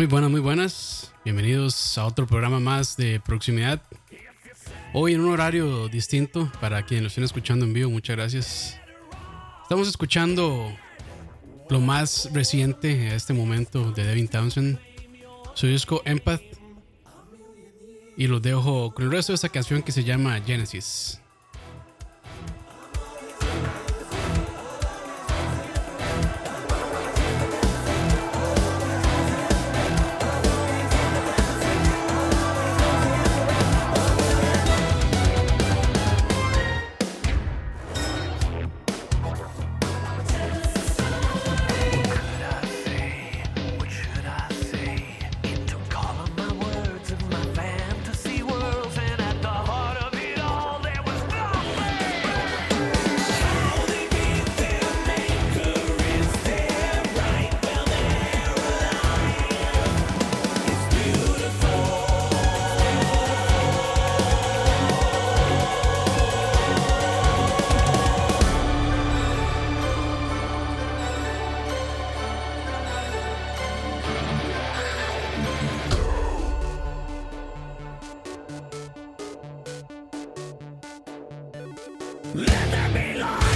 Muy buenas, muy buenas. Bienvenidos a otro programa más de proximidad. Hoy en un horario distinto para quienes lo estén escuchando en vivo. Muchas gracias. Estamos escuchando lo más reciente a este momento de Devin Townsend, su disco Empath. Y los dejo con el resto de esta canción que se llama Genesis. Let there be light.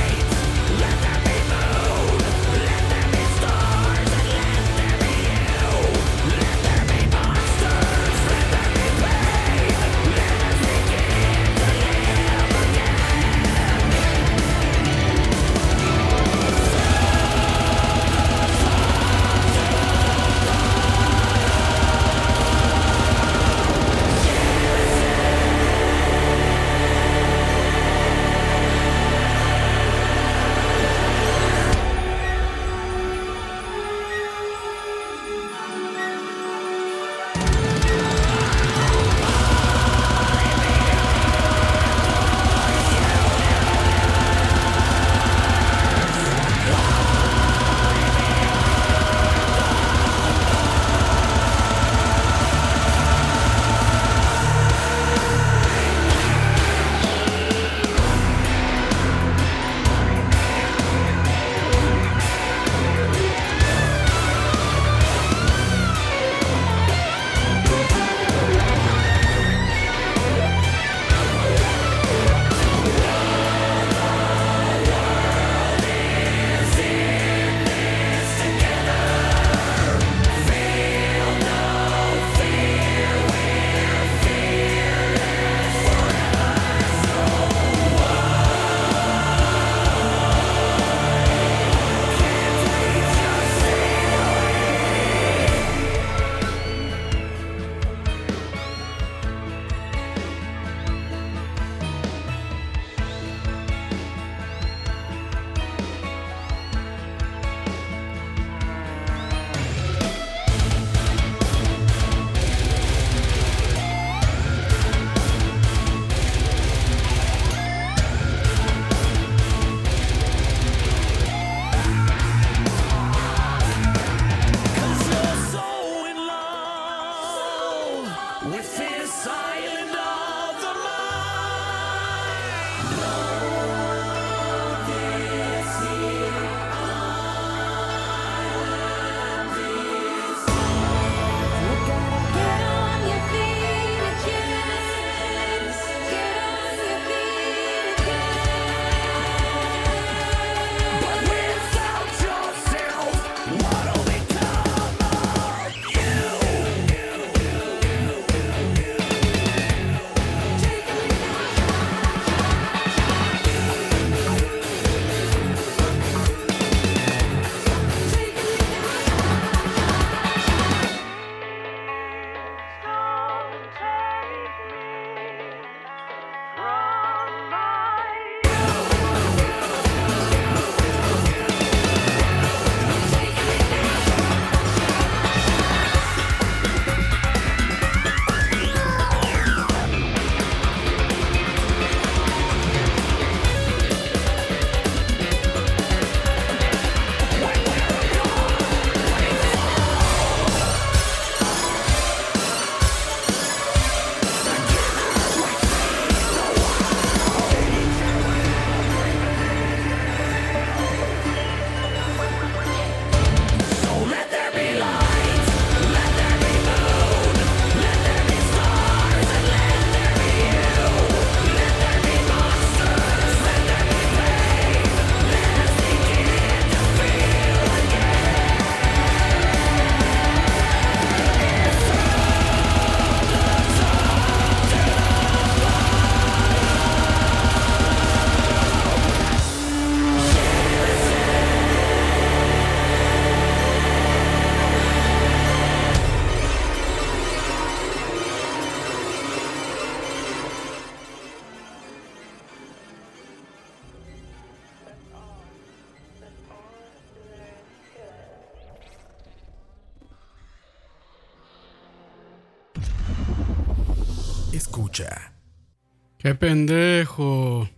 ¡Qué pendejo!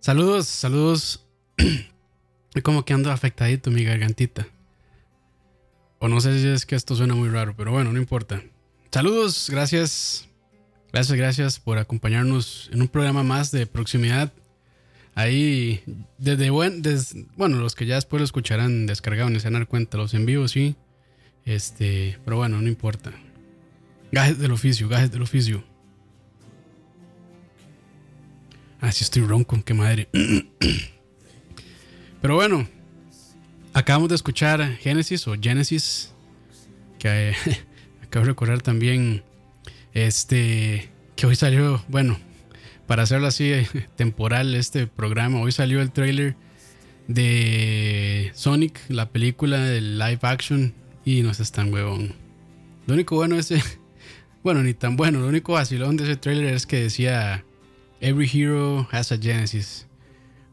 Saludos, saludos. como que ando afectadito mi gargantita. O no sé si es que esto suena muy raro, pero bueno, no importa. Saludos, gracias. Gracias, gracias por acompañarnos en un programa más de proximidad. Ahí, desde, buen, bueno, los que ya después lo escucharán descargado ni se van a dar cuenta, los en vivo sí. Este, pero bueno, no importa. Gajes del oficio, gajes del oficio. Ah, sí estoy ronco, qué madre. Pero bueno, acabamos de escuchar Genesis o Genesis, que eh, acabo de recordar también, este, que hoy salió, bueno, para hacerlo así eh, temporal este programa, hoy salió el trailer de Sonic, la película de live action, y no es tan huevón. Lo único bueno es, bueno, ni tan bueno, lo único vacilón de ese trailer es que decía Every hero has a Genesis.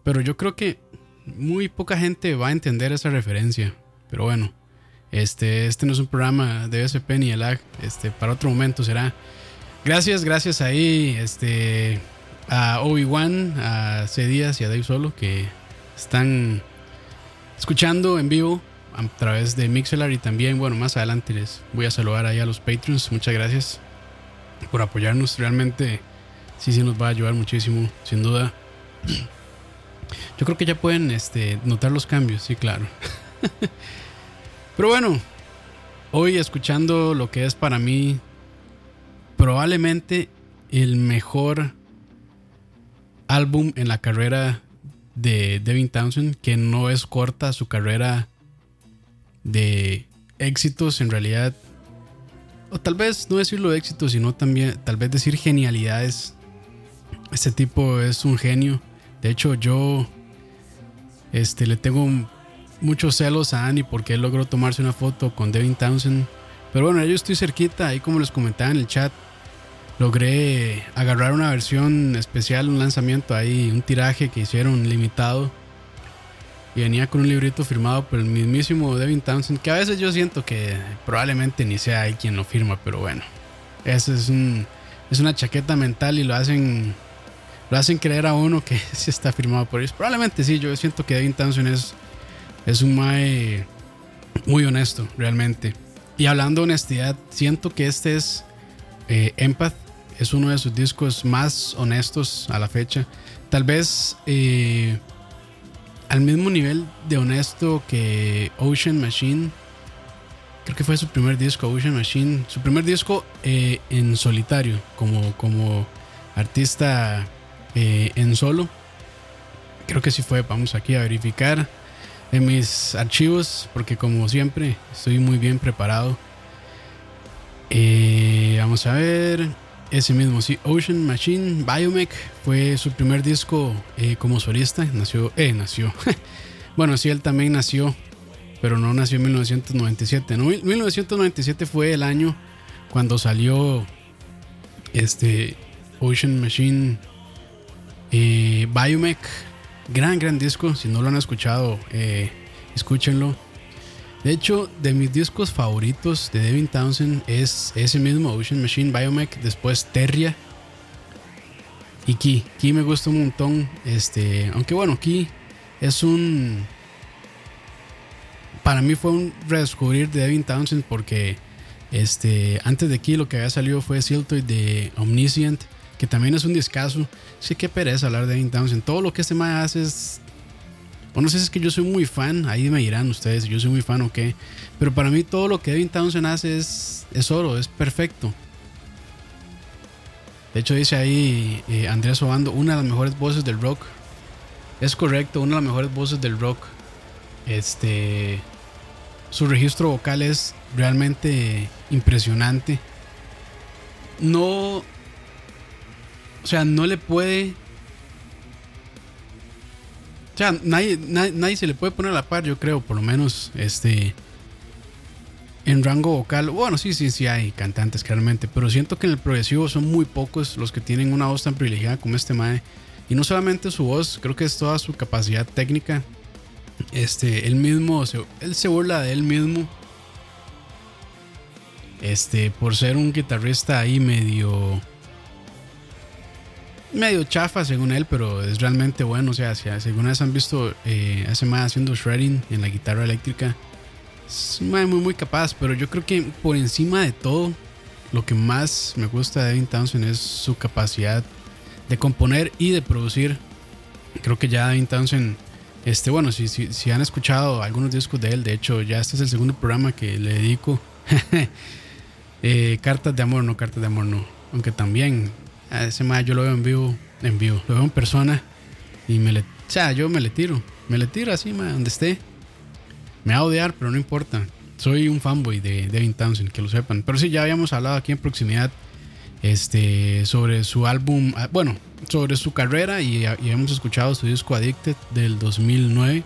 Pero yo creo que muy poca gente va a entender esa referencia. Pero bueno, este, este no es un programa de SP ni el Este, para otro momento será. Gracias, gracias ahí este, a Obi-Wan, a C. Díaz y a Dave Solo que están escuchando en vivo a través de Mixelar y también, bueno, más adelante les voy a saludar ahí a los Patreons. Muchas gracias por apoyarnos. Realmente sí, sí nos va a ayudar muchísimo, sin duda. Yo creo que ya pueden este, notar los cambios, sí, claro. Pero bueno, hoy escuchando lo que es para mí probablemente el mejor álbum en la carrera de Devin Townsend, que no es corta su carrera de éxitos en realidad. O tal vez no decirlo de éxitos, sino también tal vez decir genialidades este tipo es un genio. De hecho, yo este, le tengo muchos celos a Annie porque él logró tomarse una foto con Devin Townsend. Pero bueno, yo estoy cerquita, ahí como les comentaba en el chat, logré agarrar una versión especial, un lanzamiento ahí, un tiraje que hicieron limitado. Y venía con un librito firmado por el mismísimo Devin Townsend, que a veces yo siento que probablemente ni sea él quien lo firma, pero bueno. Eso es, un, es una chaqueta mental y lo hacen lo hacen creer a uno que sí está firmado por ellos. Probablemente sí, yo siento que Devin Townsend es, es un mae muy honesto, realmente. Y hablando de honestidad, siento que este es eh, Empath, es uno de sus discos más honestos a la fecha. Tal vez eh, al mismo nivel de honesto que Ocean Machine. Creo que fue su primer disco, Ocean Machine. Su primer disco eh, en solitario, como, como artista eh, en solo. Creo que sí fue. Vamos aquí a verificar en mis archivos porque como siempre estoy muy bien preparado. Eh, vamos a ver. Ese mismo, sí, Ocean Machine Biomech fue su primer disco eh, como solista. Nació, nació. bueno, sí, él también nació, pero no nació en 1997. No, 1997 fue el año cuando salió este Ocean Machine eh, Biomech, gran, gran disco. Si no lo han escuchado, eh, escúchenlo. De hecho, de mis discos favoritos de Devin Townsend es ese mismo Ocean Machine Biomech, después Terria y Key. Key me gusta un montón. Este, aunque bueno, Key es un. Para mí fue un redescubrir de Devin Townsend porque este, antes de Key lo que había salido fue Siltoid de Omniscient que también es un discazo. Sí, que pereza hablar de Devin Townsend. Todo lo que este man hace es. O no sé si es que yo soy muy fan, ahí me dirán ustedes si yo soy muy fan o qué. Pero para mí todo lo que Devin Townsend hace es, es oro, es perfecto. De hecho, dice ahí eh, Andrés Obando, una de las mejores voces del rock. Es correcto, una de las mejores voces del rock. Este. Su registro vocal es realmente impresionante. No, o sea, no le puede. O sea, nadie, nadie, se le puede poner a la par, yo creo, por lo menos este. En rango vocal, bueno, sí, sí, sí hay cantantes claramente, pero siento que en el progresivo son muy pocos los que tienen una voz tan privilegiada como este Mae. Y no solamente su voz, creo que es toda su capacidad técnica. Este, él mismo, él se burla de él mismo. Este, por ser un guitarrista ahí medio medio chafa según él, pero es realmente bueno. O sea, si según vez han visto eh, hace más haciendo shredding en la guitarra eléctrica, es muy, muy capaz. Pero yo creo que por encima de todo, lo que más me gusta de Devin Townsend es su capacidad de componer y de producir. Creo que ya Devin Townsend, este, bueno, si, si, si han escuchado algunos discos de él, de hecho, ya este es el segundo programa que le dedico. Eh, cartas de amor, no cartas de amor, no. Aunque también ese más yo lo veo en vivo, en vivo, lo veo en persona y me le, o sea, yo me le tiro, me le tiro así, ma, donde esté. Me va a odiar, pero no importa. Soy un fanboy de Devin Townsend, que lo sepan. Pero sí, ya habíamos hablado aquí en proximidad este, sobre su álbum, ah, bueno, sobre su carrera y, y hemos escuchado su disco Addicted del 2009.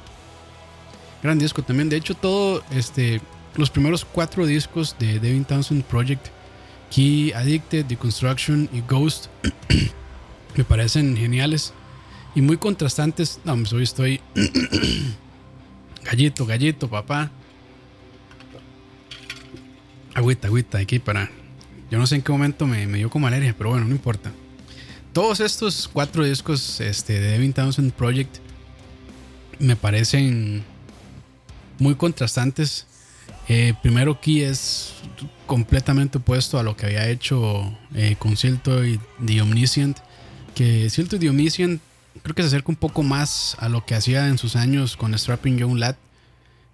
Gran disco también. De hecho, todo, este, los primeros cuatro discos de Devin Townsend Project, Key, Addicted, Deconstruction y Ghost, me parecen geniales y muy contrastantes. No, pues estoy gallito, gallito, papá. Agüita, agüita, aquí para. Yo no sé en qué momento me, dio como alergia, pero bueno, no importa. Todos estos cuatro discos este, de Devin Townsend Project me parecen muy contrastantes. Eh, primero, Key es completamente opuesto a lo que había hecho eh, con Silto y The Omniscient. Que Silto y The Omniscient creo que se acerca un poco más a lo que hacía en sus años con Strapping Young Lad.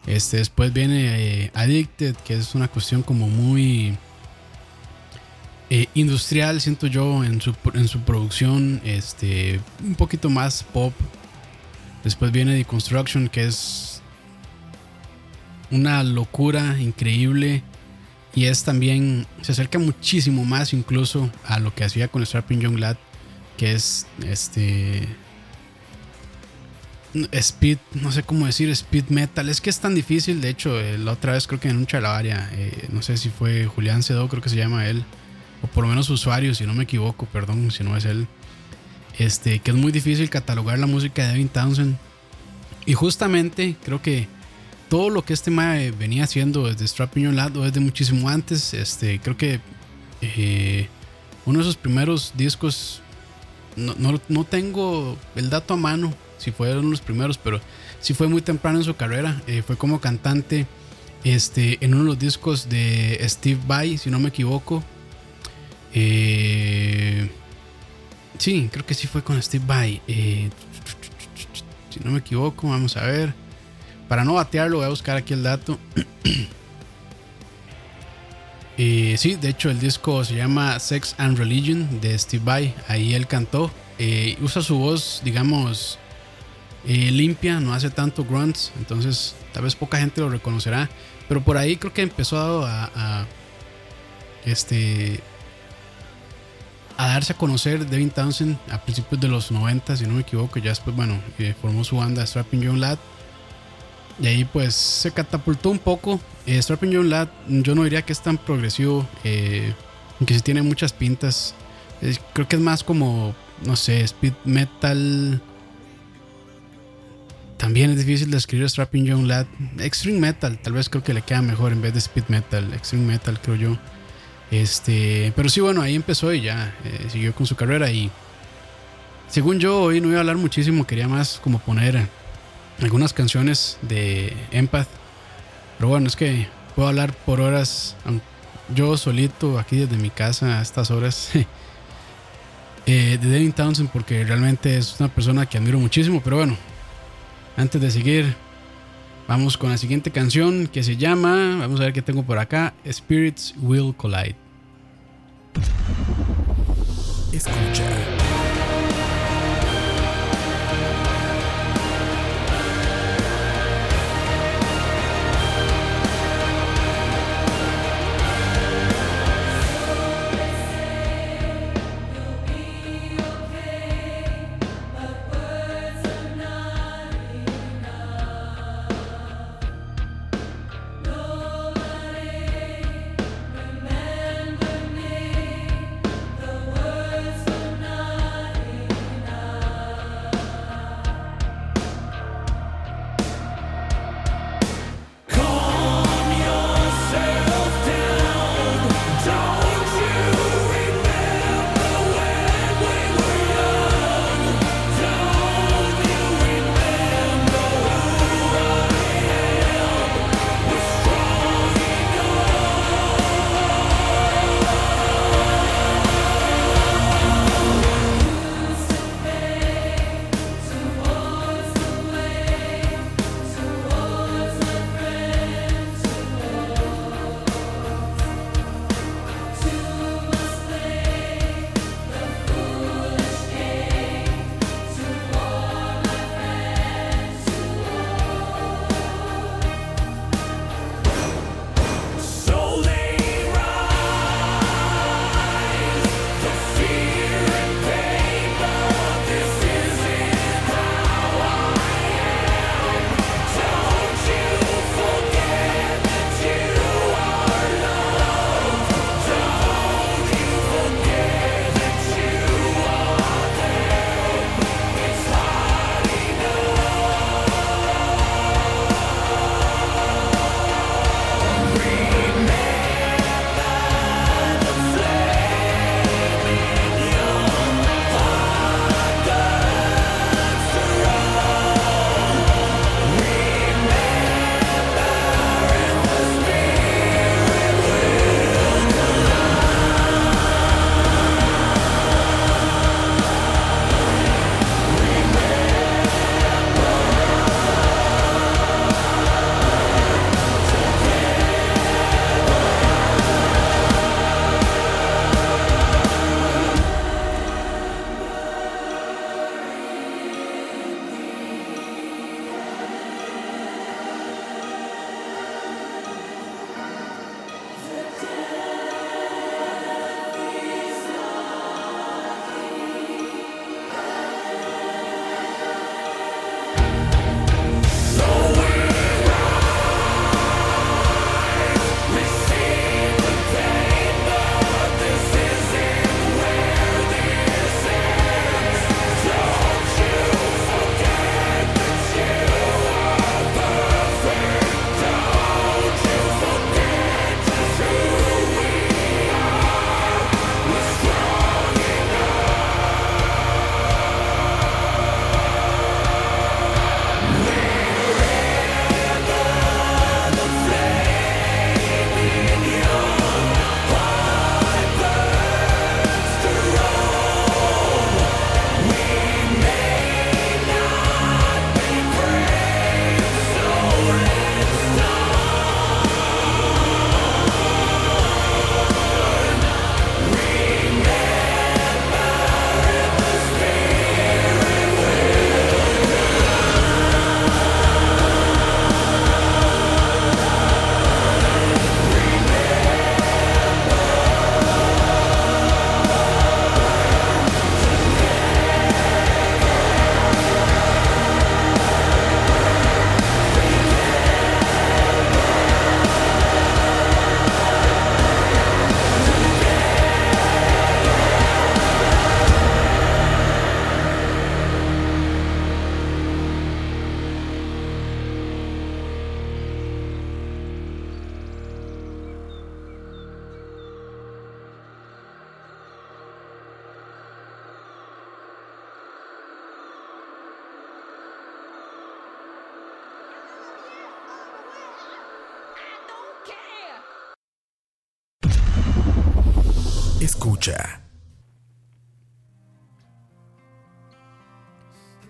Este, después viene eh, Addicted, que es una cuestión como muy eh, industrial, siento yo, en su, en su producción. Este, un poquito más pop. Después viene Deconstruction, que es una locura increíble. Y es también, se acerca muchísimo más incluso a lo que hacía con Strapping Young Lad, que es este speed, no sé cómo decir, speed metal. Es que es tan difícil. De hecho, eh, la otra vez creo que en un chalabaria, eh, no sé si fue Julián Cedo, creo que se llama él, o por lo menos usuario, si no me equivoco, perdón si no es él. Este, que es muy difícil catalogar la música de Devin Townsend. Y justamente creo que todo lo que este mae venía haciendo desde Strapping Your Lad o desde muchísimo antes, este, creo que eh, uno de sus primeros discos, no, no, no tengo el dato a mano, si fueron los primeros, pero sí fue muy temprano en su carrera. Eh, fue como cantante este, en uno de los discos de Steve Vai, si no me equivoco. Eh, sí, creo que sí fue con Steve Vai. Eh, si no me equivoco, vamos a ver. Para no batearlo, voy a buscar aquí el dato. sí, de hecho el disco se llama Sex and Religion de Steve Vai. Ahí él cantó. usa su voz, digamos, eh, limpia, no hace tanto grunts, entonces tal vez poca gente lo reconocerá. Pero por ahí creo que empezó a, este a darse a conocer Devin Townsend a principios de los 90, si no me equivoco. Ya después, bueno, eh, formó su banda Strapping Young Lad. Y ahí pues se catapultó un poco. Eh, Strapping Young Lad, yo no diría que es tan progresivo, eh, aunque sí tiene muchas pintas. creo que es más como, no sé, speed metal también es difícil de escribir Strapping Young Lad. Extreme Metal, tal vez creo que le queda mejor en vez de Speed Metal. Extreme Metal, creo yo. Este, pero sí, bueno, ahí empezó y ya eh, siguió con su carrera. Y según yo, hoy no iba a hablar muchísimo, quería más como poner algunas canciones de Empath. Pero bueno, es que puedo hablar por horas, yo solito aquí desde mi casa a estas horas. Eh, de Devin Townsend porque realmente es una persona que admiro muchísimo, pero bueno, antes de seguir, vamos con la siguiente canción que se llama, vamos a ver qué tengo por acá, Spirits Will Collide. Escucha.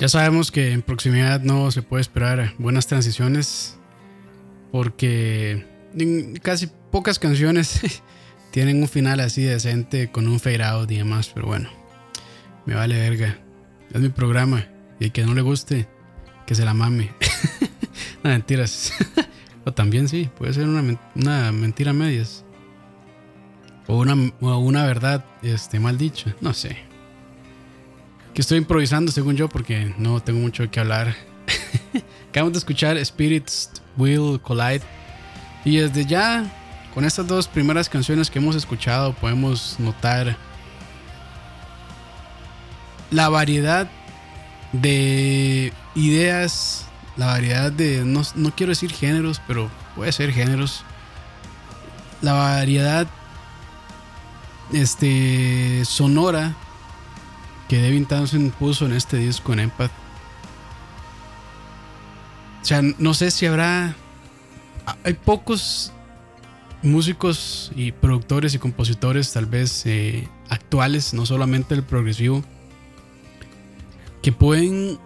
Ya sabemos que en proximidad no se puede esperar buenas transiciones porque casi pocas canciones tienen un final así decente con un fade out y demás, pero bueno, me vale verga. Es mi programa y el que no le guste, que se la mame. no, mentiras. o también sí, puede ser una, una mentira medias. O una, una verdad este, mal dicha, no sé. Que estoy improvisando según yo porque no tengo mucho que hablar. Acabamos de escuchar Spirits Will Collide. Y desde ya, con estas dos primeras canciones que hemos escuchado, podemos notar la variedad de ideas, la variedad de, no, no quiero decir géneros, pero puede ser géneros. La variedad este, sonora que Devin Townsend puso en este disco en Empath. O sea, no sé si habrá. Hay pocos músicos y productores y compositores, tal vez eh, actuales, no solamente el progresivo, que pueden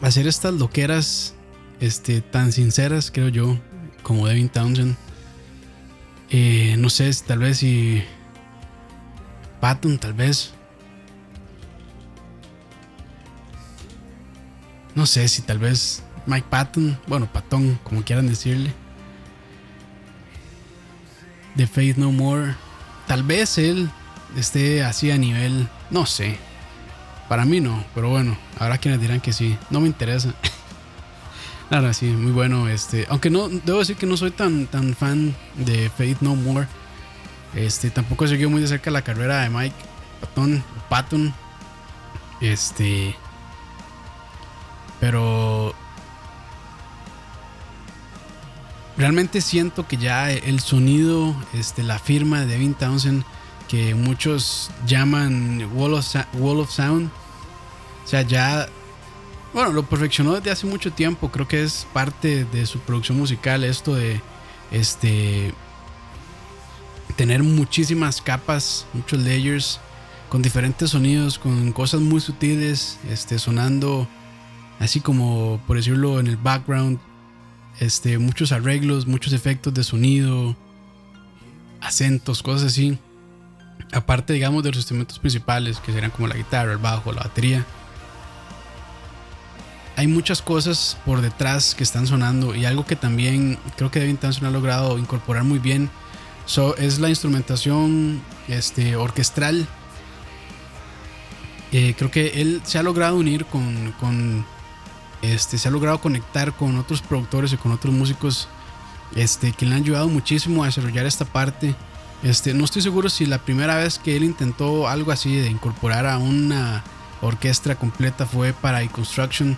hacer estas loqueras este, tan sinceras, creo yo, como Devin Townsend. Eh, no sé, tal vez si Patton, tal vez. No sé si tal vez Mike Patton, bueno, Patton, como quieran decirle. De Faith No More. Tal vez él esté así a nivel, no sé. Para mí no, pero bueno, habrá quienes dirán que sí. No me interesa. Ahora sí, muy bueno. Este, aunque no, debo decir que no soy tan, tan fan de Faith No More. Este, tampoco siguió muy de cerca la carrera de Mike Patton, Patton. Este, pero realmente siento que ya el sonido, este, la firma de Devin Townsend, que muchos llaman Wall of, Wall of Sound, o sea, ya, bueno, lo perfeccionó desde hace mucho tiempo. Creo que es parte de su producción musical esto de, este, tener muchísimas capas, muchos layers, con diferentes sonidos, con cosas muy sutiles, este, sonando así como, por decirlo, en el background, este, muchos arreglos, muchos efectos de sonido, acentos, cosas así. Aparte, digamos, de los instrumentos principales, que serían como la guitarra, el bajo, la batería hay muchas cosas por detrás que están sonando y algo que también creo que Devin Townsend ha logrado incorporar muy bien es la instrumentación este, orquestral. Eh, creo que él se ha logrado unir con, este, se ha logrado conectar con otros productores y con otros músicos este, que le han ayudado muchísimo a desarrollar esta parte. Este, no estoy seguro si la primera vez que él intentó algo así de incorporar a una orquesta completa fue para E-Construction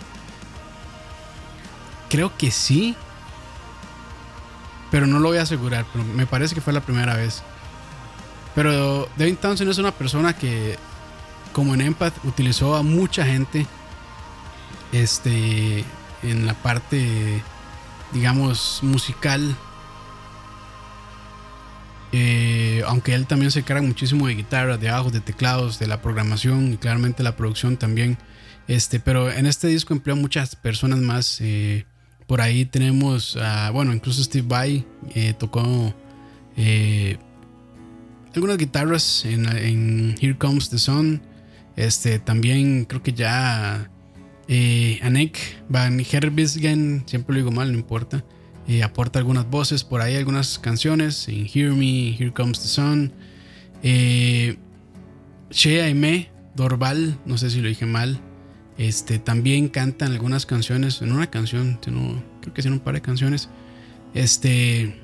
Creo que sí. Pero no lo voy a asegurar. Pero me parece que fue la primera vez. Pero Devin Townsend es una persona que, como en Empath, utilizó a mucha gente. Este. En la parte, digamos, musical. Eh, aunque él también se carga muchísimo de guitarra, de bajos, de teclados, de la programación y claramente la producción también. Este, pero en este disco empleó muchas personas más. Eh, por ahí tenemos, bueno, incluso Steve Vai eh, tocó algunas guitarras en, Here Comes the Sun. Este, también creo que ya eh, Anek Van Herbisgen, siempre lo digo mal, no importa. Eh, aporta algunas voces por ahí, algunas canciones en Hear Me, Here Comes the Sun. Eh, Shea Aime, Dorval, no sé si lo dije mal. Este, también cantan algunas canciones, en una canción, creo que en un par de canciones. Este,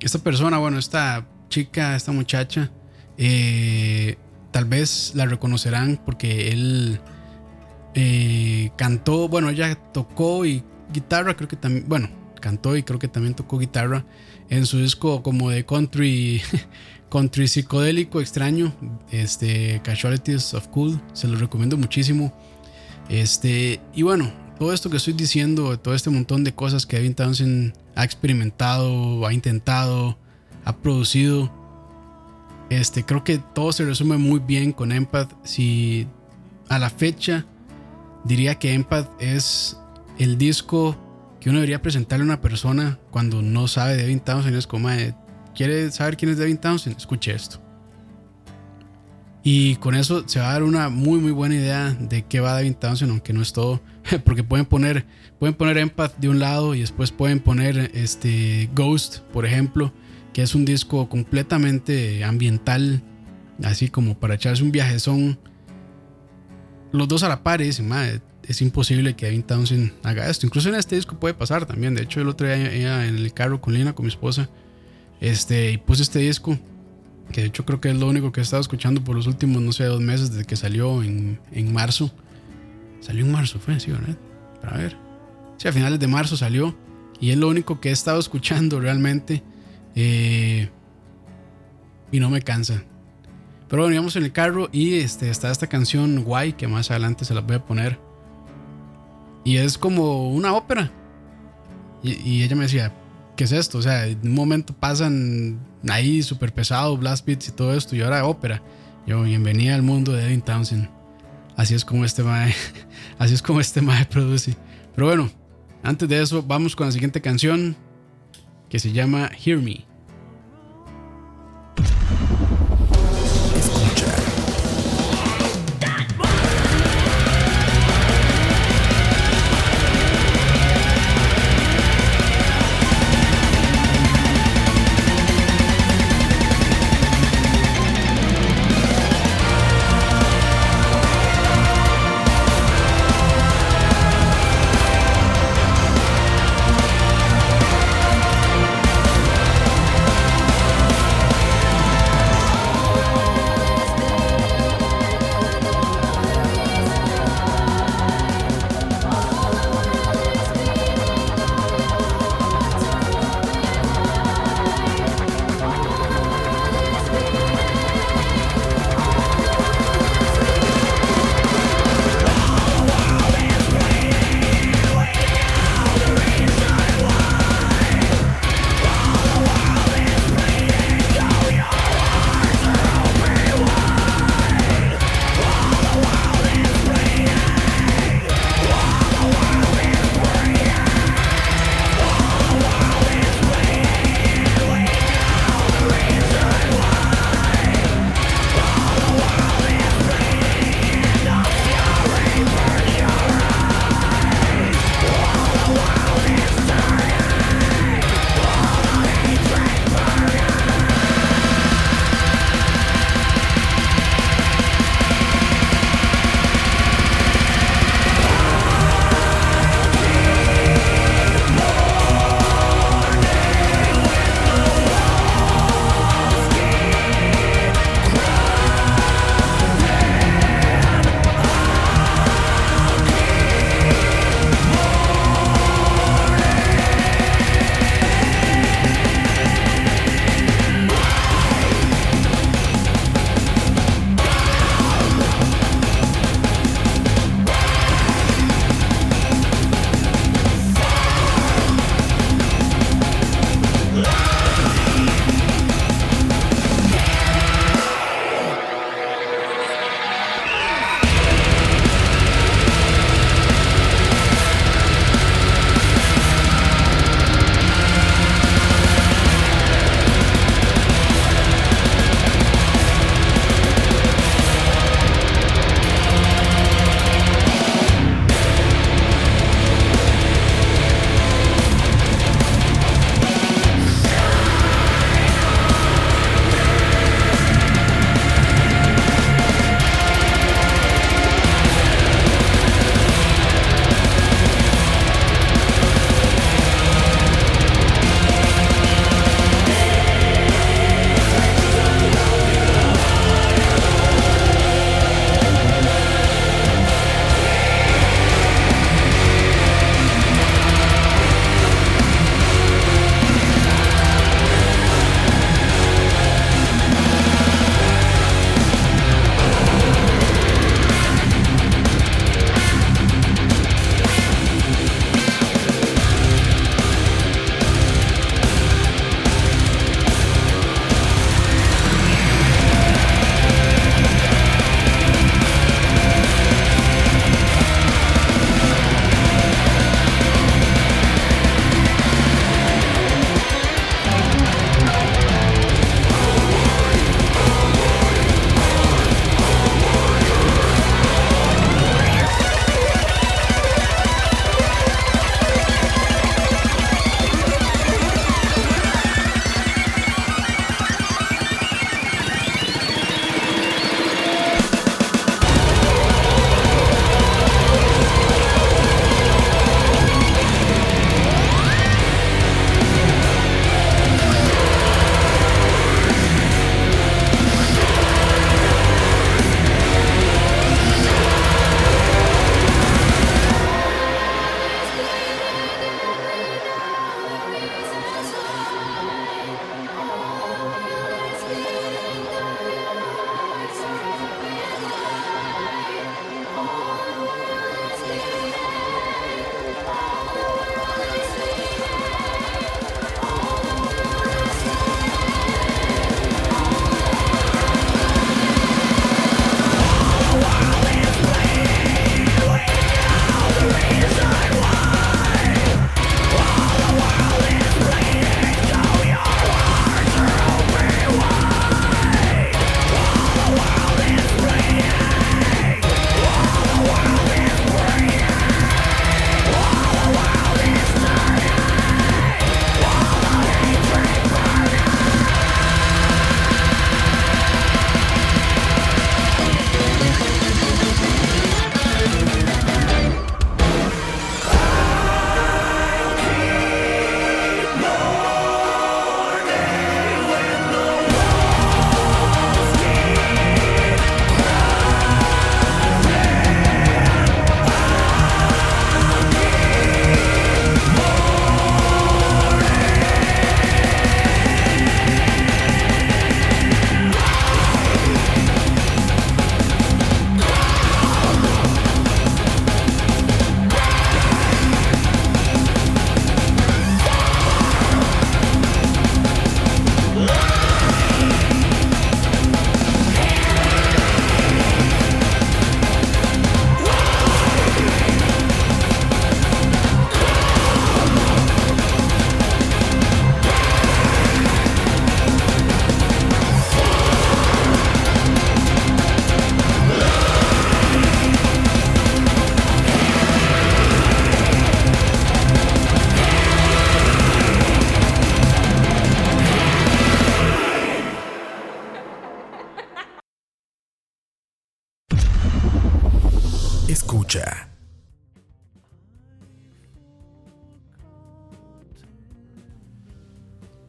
esta persona, bueno, esta chica, esta muchacha, eh, tal vez la reconocerán porque él cantó, bueno, ella tocó y guitarra, creo que también, bueno, cantó y creo que también tocó guitarra en su disco como de country, country psicodélico extraño, este, Casualties of Cool, se lo recomiendo muchísimo. Este, y bueno, todo esto que estoy diciendo, todo este montón de cosas que Devin Townsend ha experimentado, ha intentado, ha producido, Este, creo que todo se resume muy bien con Empath. Si a la fecha diría que Empath es el disco que uno debería presentarle a una persona cuando no sabe de Devin Townsend. Es como, ¿quiere saber quién es Devin Townsend? Escuche esto. Y con eso se va a dar una muy muy buena idea de qué va Devin Townsend, aunque no es todo, porque pueden poner pueden poner Empath de un lado y después pueden poner este Ghost, por ejemplo, que es un disco completamente ambiental, así como para echarse un viajezón. Los dos a la par y dicen, es imposible que Devin Townsend haga esto. Incluso en este disco puede pasar también. De hecho, el otro día en el carro con Lina, con mi esposa, este, y puse este disco que de hecho creo que es lo único que he estado escuchando por los últimos, no sé, dos meses desde que salió en, en marzo. Salió en marzo, fue, sí, ¿verdad? Para ver. Sí, a finales de marzo salió. Y es lo único que he estado escuchando realmente. Eh, y no me cansa. Pero bueno, íbamos en el carro y este, está esta canción Guay, que más adelante se la voy a poner. Y es como una ópera. Y, y ella me decía, ¿qué es esto? O sea, en un momento pasan ahí súper pesado, blast beats y todo esto, y ahora ópera. Yo, bienvenida al mundo de Edwin Townsend. Así es como este mae, así es como este mae produce. Pero bueno, antes de eso, vamos con la siguiente canción que se llama Hear Me.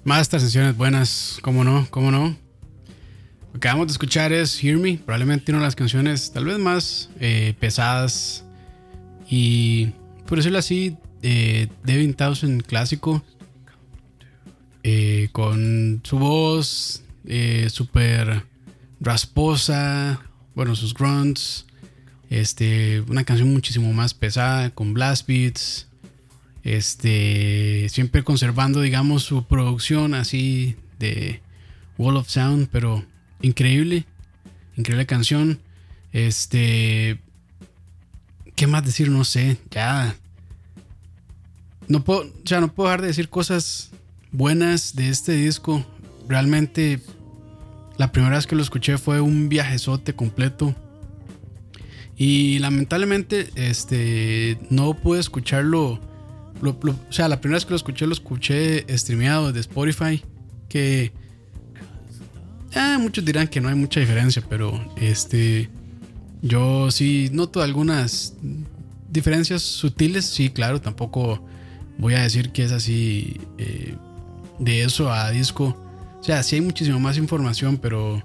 Más sesiones buenas, cómo no, cómo no. Lo que acabamos de escuchar es Hear Me, probablemente una de las canciones tal vez más eh, pesadas y, por decirlo así, eh, Devin Townsend clásico. Eh, con su voz eh, súper rasposa, bueno, sus grunts. Este, una canción muchísimo más pesada, con blast beats. Este, siempre conservando, digamos, su producción así de Wall of Sound, pero increíble, increíble canción. Este, ¿qué más decir? No sé, ya. No puedo, o sea, no puedo dejar de decir cosas buenas de este disco. Realmente, la primera vez que lo escuché fue un viajezote completo. Y lamentablemente, este, no pude escucharlo o sea, la primera vez que lo escuché, lo escuché streameado de Spotify. Que eh, muchos dirán que no hay mucha diferencia, pero este, yo sí noto algunas diferencias sutiles. Sí, claro, tampoco voy a decir que es así eh, de eso a disco. O sea, sí hay muchísima más información, pero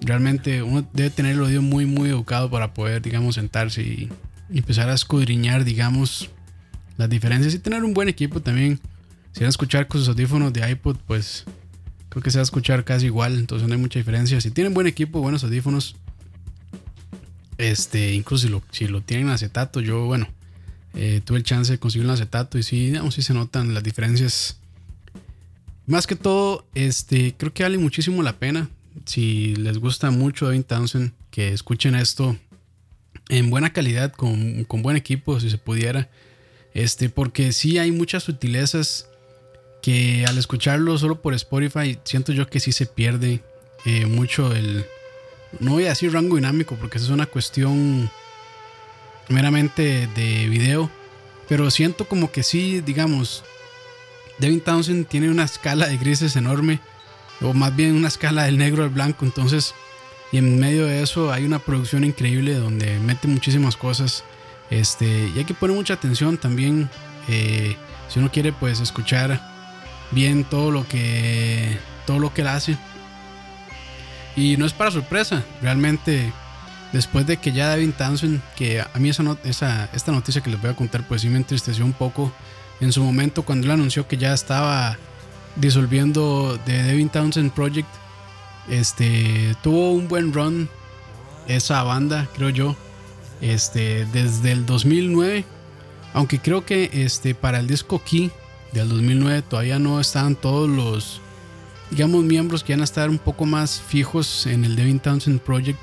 realmente uno debe tener el oído muy, muy educado para poder, digamos, sentarse y empezar a escudriñar, digamos, las diferencias y tener un buen equipo también. Si van a escuchar con sus audífonos de iPod, pues creo que se va a escuchar casi igual, entonces no hay mucha diferencia. Si tienen buen equipo, buenos audífonos, este, incluso si lo, si lo tienen en acetato, yo, bueno, eh, tuve el chance de conseguir un acetato y sí, digamos, sí se notan las diferencias. Más que todo, este, creo que vale muchísimo la pena. Si les gusta mucho Devin Townsend, que escuchen esto en buena calidad, con, con buen equipo, si se pudiera. Este, porque sí hay muchas sutilezas que al escucharlo solo por Spotify siento yo que sí se pierde eh, mucho el... No voy a decir rango dinámico porque eso es una cuestión meramente de video. Pero siento como que sí, digamos, Devin Townsend tiene una escala de grises enorme. O más bien una escala del negro al blanco. Entonces, y en medio de eso hay una producción increíble donde mete muchísimas cosas. Este, y hay que poner mucha atención también. Eh, si uno quiere pues escuchar bien todo lo que todo lo que él hace. Y no es para sorpresa, realmente después de que ya David Townsend, que a mí esa, esa, esta noticia que les voy a contar pues sí me entristeció un poco en su momento cuando él anunció que ya estaba disolviendo The Devin Townsend Project. Este tuvo un buen run esa banda, creo yo este, desde el 2009. Aunque creo que este, para el disco Key del 2009 todavía no estaban todos los, digamos, miembros que van a estar un poco más fijos en el Devin Townsend Project.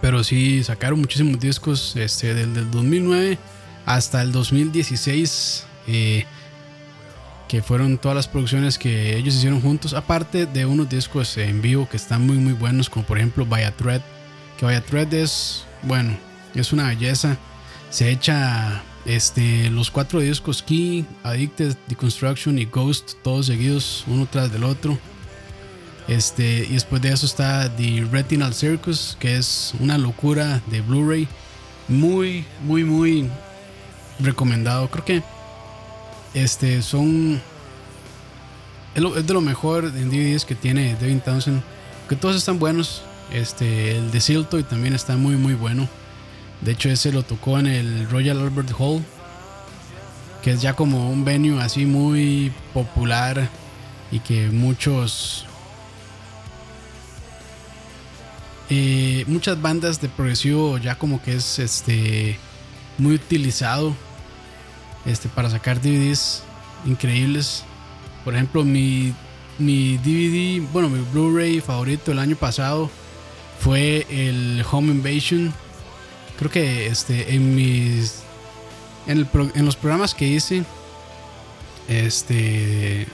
Pero sí sacaron muchísimos discos este, desde el 2009 hasta el 2016. Eh, que fueron todas las producciones que ellos hicieron juntos, aparte de unos discos en vivo que están muy muy buenos, como por ejemplo Vaya Thread, que Vaya Thread es bueno, es una belleza. Se echa este, los cuatro discos Key, Addicted, Deconstruction y Ghost, todos seguidos uno tras del otro. Este, y después de eso está The Retinal Circus, que es una locura de Blu-ray. Muy, muy, muy recomendado. Creo que este, son. Es, de lo mejor en DVDs que tiene Devin Townsend. Que todos están buenos. Este, el de Siltoy también está muy muy bueno. De hecho ese lo tocó en el Royal Albert Hall, que es ya como un venue así muy popular y que muchos eh, muchas bandas de progresivo ya como que es este muy utilizado este para sacar DVDs increíbles. Por ejemplo, mi mi DVD, bueno, mi Blu-ray favorito el año pasado fue el Home Invasion. Creo que este, en mis. En, los programas que hice. Este.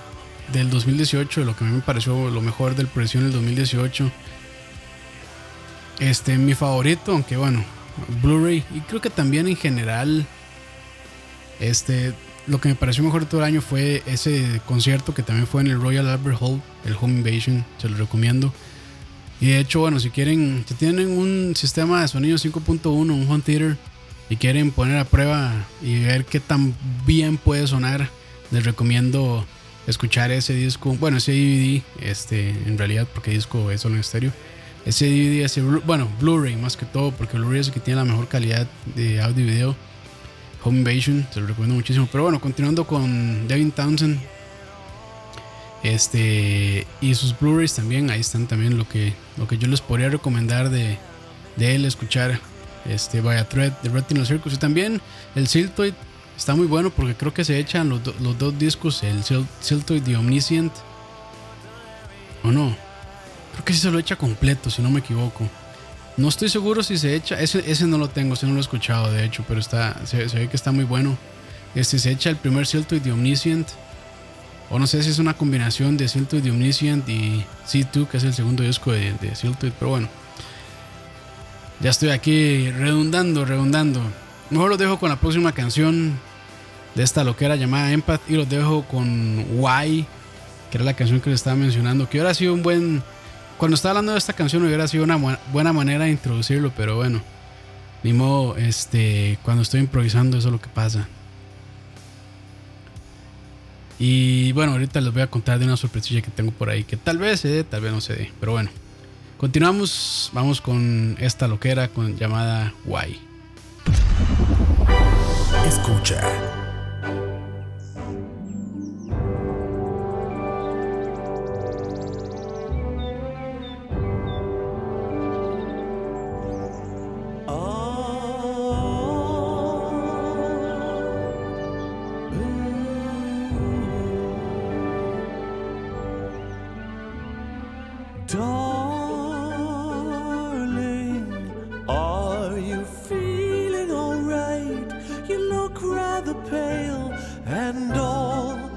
Del 2018, lo que a mí me pareció lo mejor del presión del 2018. Este, mi favorito, aunque bueno, Blu-ray. Y creo que también en general. Este, lo que me pareció mejor de todo el año fue ese concierto que también fue en el Royal Albert Hall, el Home Invasion. Se lo recomiendo. Y de hecho, bueno, si quieren, si tienen un sistema de sonido 5.1, un home theater, y quieren poner a prueba y ver qué tan bien puede sonar, les recomiendo escuchar ese disco, bueno, ese DVD, este, en realidad, porque disco es solo en estéreo. Ese DVD, ese, bueno, Blu-ray más que todo, porque Blu-ray es el que tiene la mejor calidad de audio y video. Home Invasion, te lo recomiendo muchísimo. Pero bueno, continuando con Devin Townsend. Este, y sus Blu-rays también, ahí están también lo que, lo que yo les podría recomendar de, de él escuchar. Este, Via Thread de Retinal Circus. Y también el Siltoid está muy bueno porque creo que se echan los, los dos discos, el Siltoid de Omniscient. ¿O no? Creo que sí se lo echa completo, si no me equivoco. No estoy seguro si se echa. Ese, ese no lo tengo, ese no lo he escuchado, de hecho, pero está, se, ve que está muy bueno. Este se echa el primer Siltoid de Omniscient. O no sé si es una combinación de Siltoid de Omniscient y C2, que es el segundo disco de, de pero bueno. Ya estoy aquí redundando, redundando. Mejor los dejo con la próxima canción de esta loquera llamada Empath y los dejo con Why, que era la canción que les estaba mencionando, que hubiera sido un buen... Cuando estaba hablando de esta canción hubiera sido una buena manera de introducirlo, pero bueno, ni modo, este, cuando estoy improvisando eso es lo que pasa. Y bueno, ahorita les voy a contar de una sorpresilla que tengo por ahí, que tal vez se dé, tal vez no se dé, pero bueno. Continuamos, vamos con esta loquera con, llamada Why. Escucha. look rather pale and all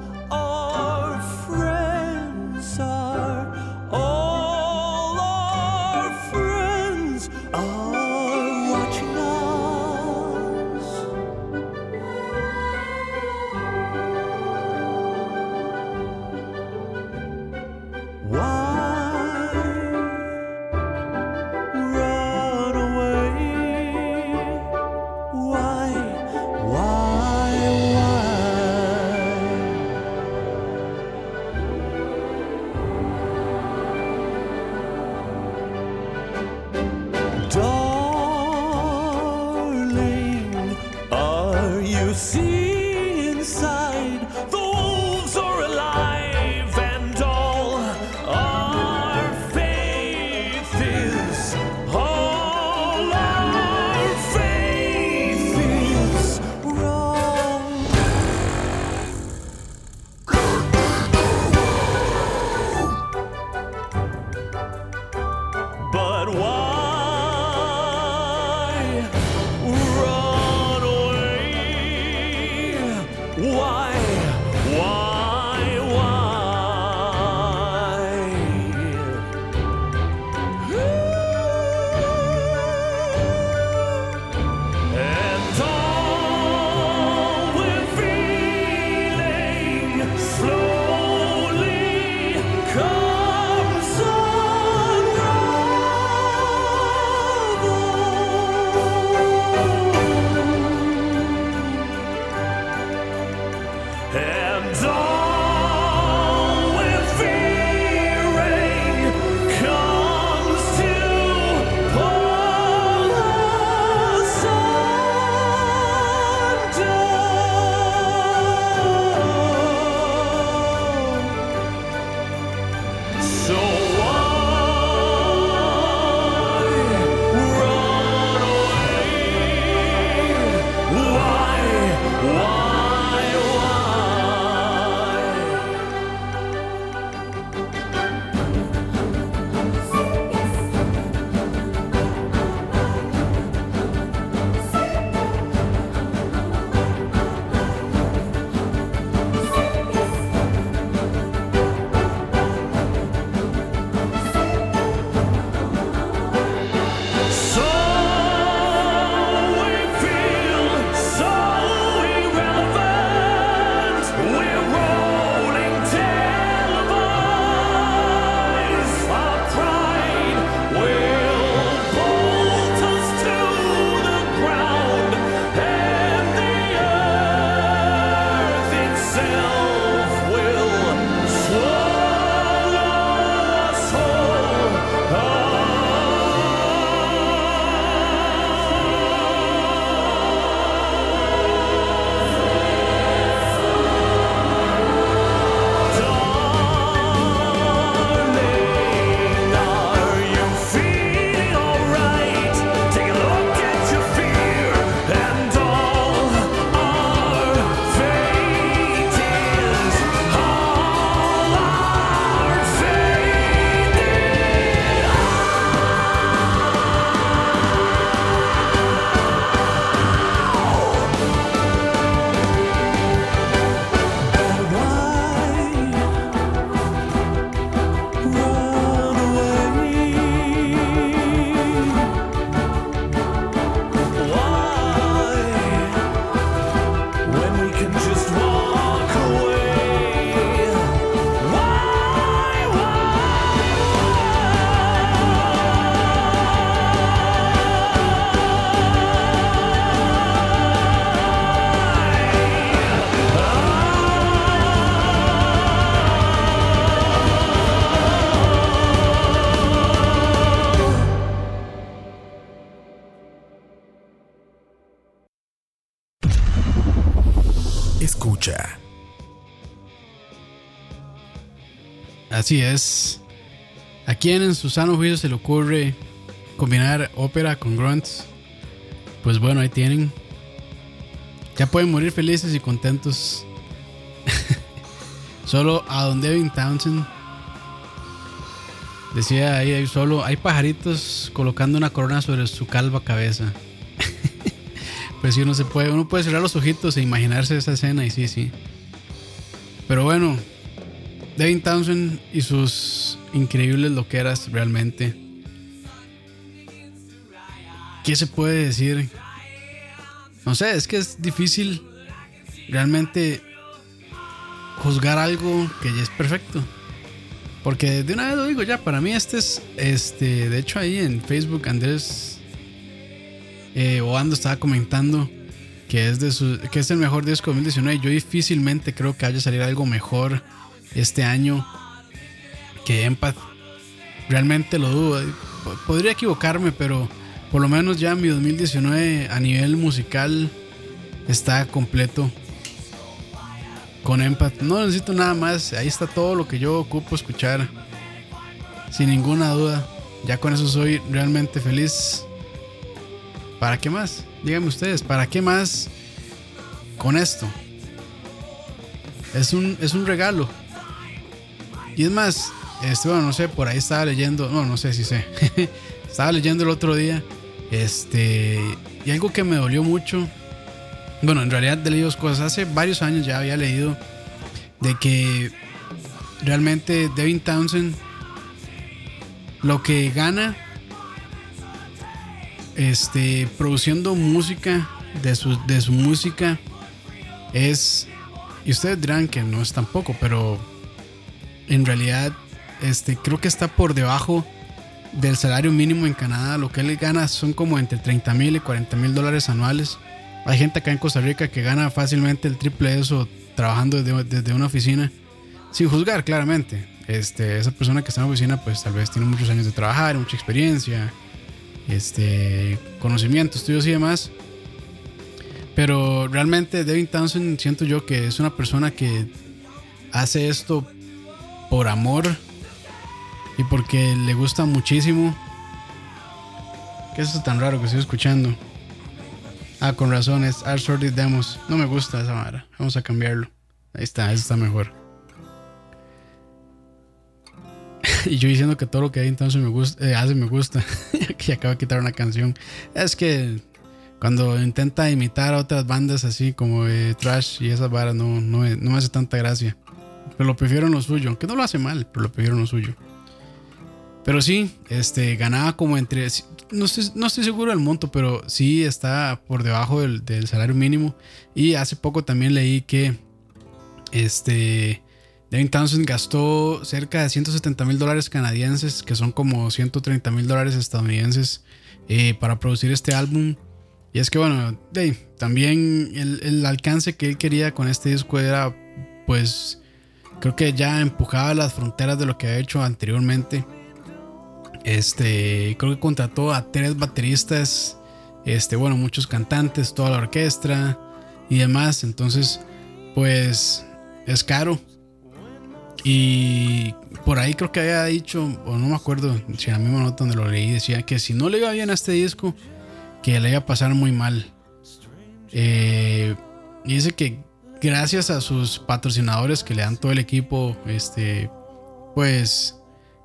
Así es. ¿A quién en su sano juicio se le ocurre combinar ópera con grunts? Pues bueno, ahí tienen. Ya pueden morir felices y contentos. solo a Don Devin Townsend. Decía ahí, solo hay pajaritos colocando una corona sobre su calva cabeza. pues sí, uno se puede, uno puede cerrar los ojitos e imaginarse esa escena y sí, sí. Pero bueno, Devin Townsend y sus increíbles loqueras realmente. ¿Qué se puede decir? No sé, es que es difícil realmente juzgar algo que ya es perfecto. Porque de una vez lo digo ya, para mí este es, este, de hecho ahí en Facebook Andrés eh, Oando estaba comentando que es, de su, que es el mejor disco de 2019. Yo difícilmente creo que haya a salir algo mejor este año que Empath. Realmente lo dudo. Podría equivocarme, pero por lo menos ya mi 2019 a nivel musical está completo con Empath. No necesito nada más. Ahí está todo lo que yo ocupo escuchar. Sin ninguna duda. Ya con eso soy realmente feliz. ¿Para qué más? Díganme ustedes, ¿para qué más con esto? Es un, es un regalo. Y es más, este, bueno, no sé, por ahí estaba leyendo, no, no sé si sé. estaba leyendo el otro día. Este, y algo que me dolió mucho. Bueno, en realidad he leído dos cosas. Hace varios años ya había leído de que realmente Devin Townsend lo que gana este produciendo música de su, de su música es y ustedes dirán que no es tampoco pero en realidad este, creo que está por debajo del salario mínimo en Canadá. Lo que él gana son como entre 30 mil y 40 mil dólares anuales. Hay gente acá en Costa Rica que gana fácilmente el triple de eso trabajando desde, una oficina. Sin juzgar, claramente. Este, esa persona que está en la oficina, pues tal vez tiene muchos años de trabajar, mucha experiencia, este, conocimiento, estudios y demás. Pero realmente Devin Townsend siento yo que es una persona que hace esto por amor y porque le gusta muchísimo. ¿Qué es eso tan raro que estoy escuchando? Ah, con razón, es Art Demos. No me gusta esa vara. Vamos a cambiarlo. Ahí está, eso está mejor. y yo diciendo que todo lo que hay entonces me gusta, eh, hace me gusta. que acaba de quitar una canción. Es que cuando intenta imitar a otras bandas así como Trash y esas varas no, no, no me hace tanta gracia. Pero lo prefiero en lo suyo. Aunque no lo hace mal, pero lo prefiero lo suyo. Pero sí, este, ganaba como entre. No estoy, no estoy seguro del monto, pero sí está por debajo del, salario mínimo. Y hace poco también leí que. Este. Devin Townsend gastó cerca de 170 mil dólares canadienses, que son como 130 mil dólares estadounidenses, eh, para producir este álbum. Y es que, bueno, también el, el, alcance que él quería con este disco era, pues, creo que ya empujaba las fronteras de lo que había hecho anteriormente. Este, creo que contrató a tres bateristas, este, bueno, muchos cantantes, toda la orquesta y demás. Entonces, pues es caro. Y por ahí creo que había dicho, o no me acuerdo si en la misma nota donde lo leí, decía que si no le iba bien a este disco, que le iba a pasar muy mal. Eh, y dice que gracias a sus patrocinadores que le dan todo el equipo, este, pues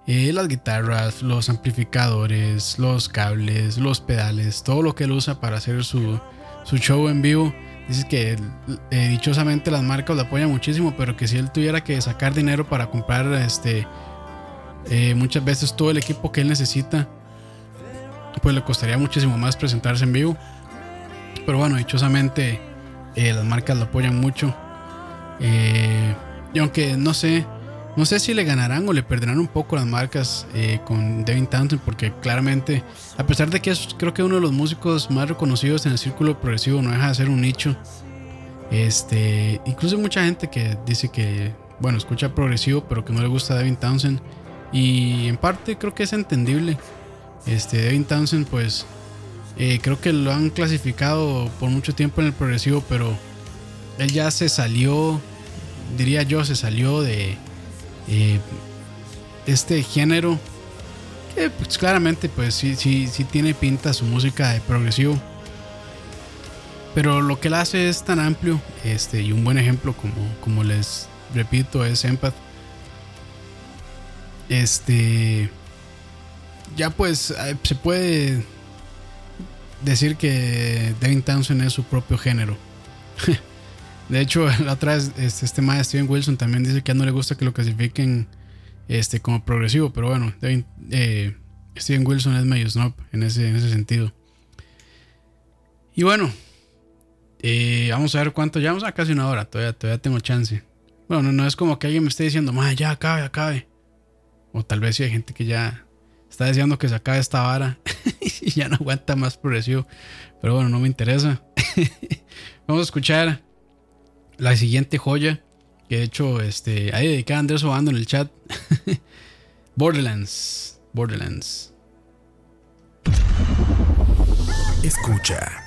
eh, las guitarras, los amplificadores, los cables, los pedales, todo lo que él usa para hacer su, show en vivo. Dice que eh, dichosamente las marcas lo apoyan muchísimo, pero que si él tuviera que sacar dinero para comprar este eh, muchas veces todo el equipo que él necesita, pues le costaría muchísimo más presentarse en vivo. Pero bueno, dichosamente las marcas lo apoyan mucho. y aunque no sé, no sé si le ganarán o le perderán un poco las marcas eh, con Devin Townsend, porque claramente, a pesar de que es creo que uno de los músicos más reconocidos en el círculo progresivo, no deja de ser un nicho. Este, incluso mucha gente que dice que, bueno, escucha progresivo, pero que no le gusta Devin Townsend. Y en parte creo que es entendible. Este, Devin Townsend, pues, eh, creo que lo han clasificado por mucho tiempo en el progresivo, pero él ya se salió, diría yo, se salió de eh, este género. Que pues, claramente, pues sí, sí, sí tiene pinta su música de progresivo. Pero lo que él hace es tan amplio, este, y un buen ejemplo, como, como les repito, es Empath. Este. Ya pues eh, se puede decir que Devin Townsend es su propio género. De hecho, la otra vez, este, este maestro Steven Wilson también dice que a no le gusta que lo clasifiquen este, como progresivo, pero bueno, eh, Steven Wilson es medio snob en ese, en ese sentido. Y bueno, eh, vamos a ver cuánto, ya vamos a casi una hora, todavía, todavía tengo chance. Bueno, no, es como que alguien me esté diciendo, ya acabe, acabe. O tal vez si hay gente que ya está deseando que se acabe esta vara y ya no aguanta más progresivo. Pero bueno, no me interesa. vamos a escuchar la siguiente joya, que de hecho este, ahí dedicada a Andrés Obando en el chat. Borderlands. Borderlands. Escucha.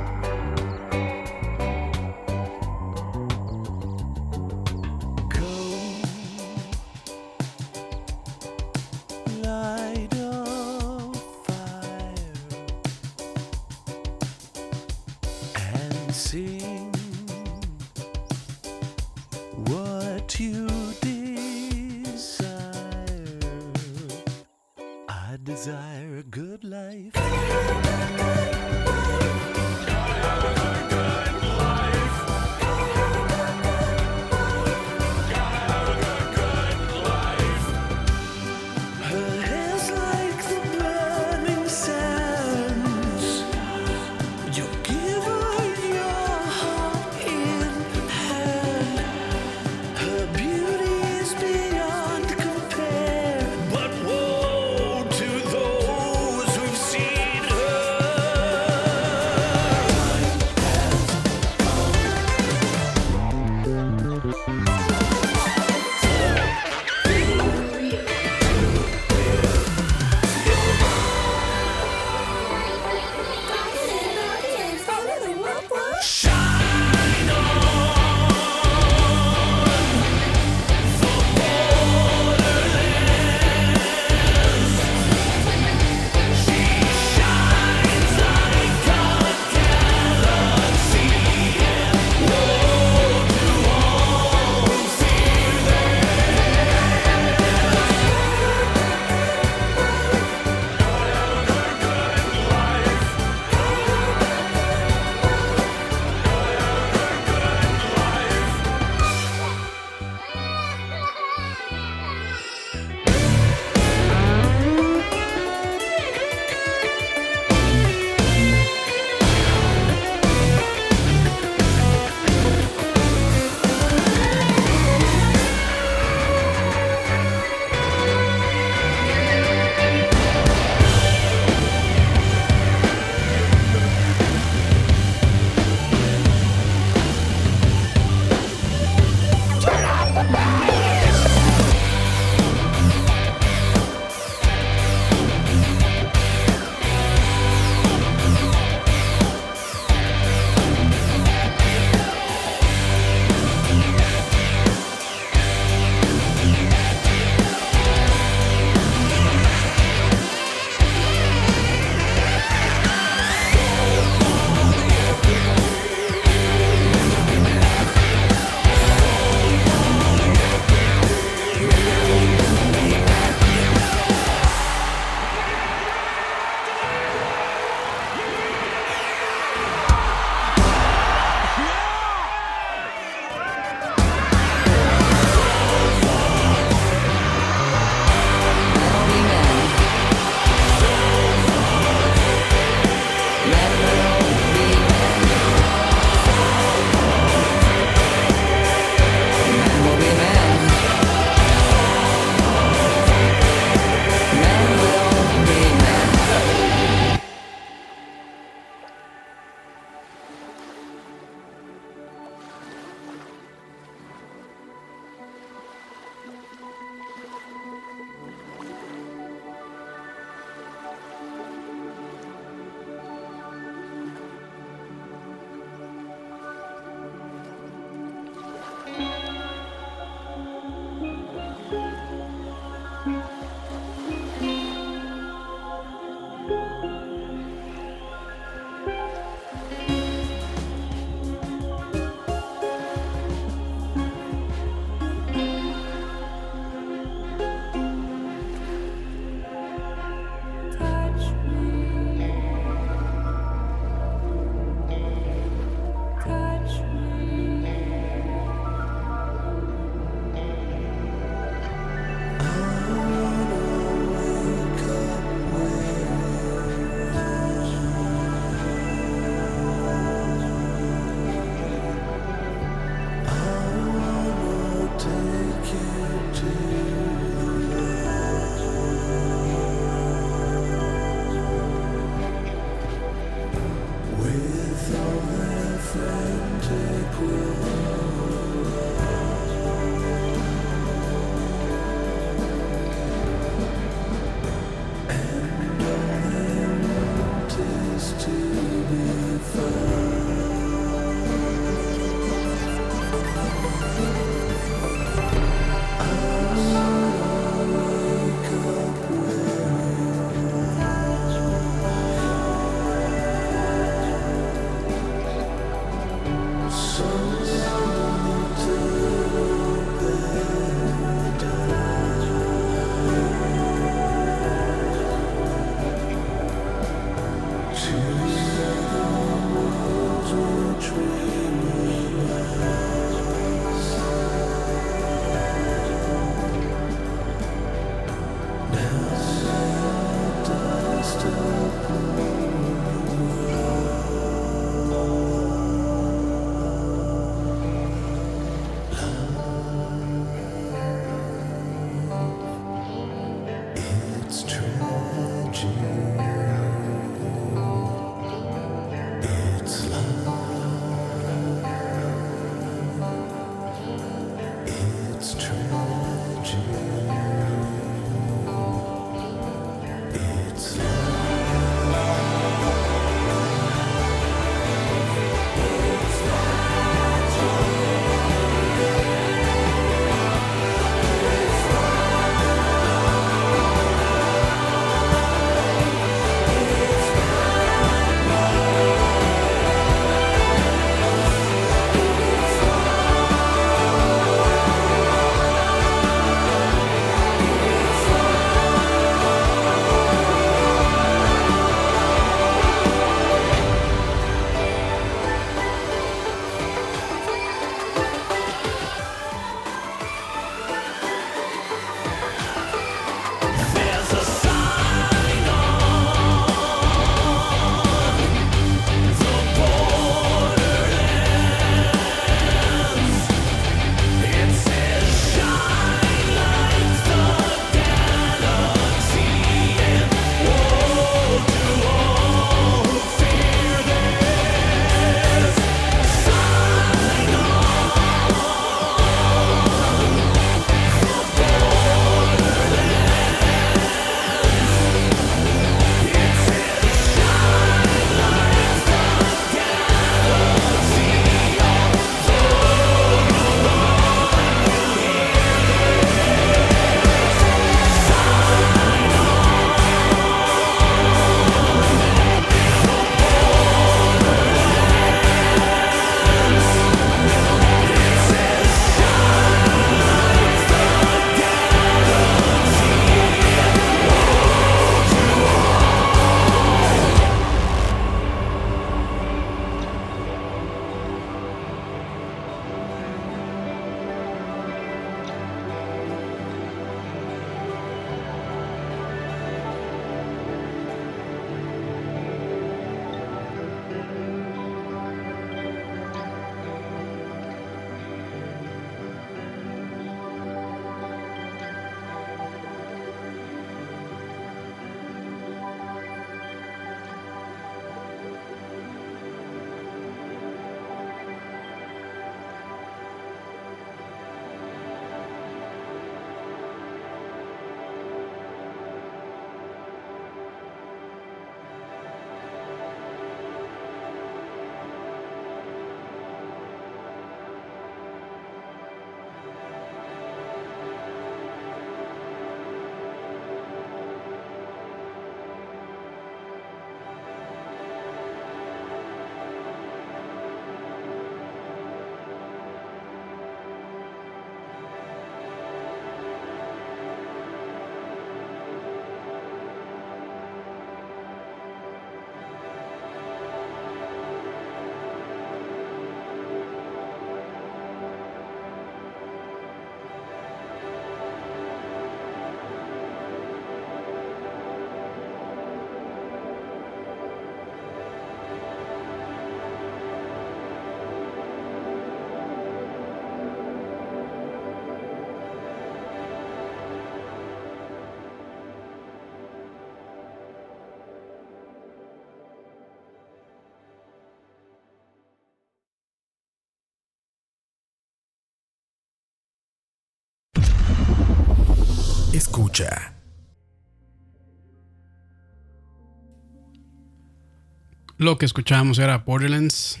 Lo que escuchábamos era Borderlands,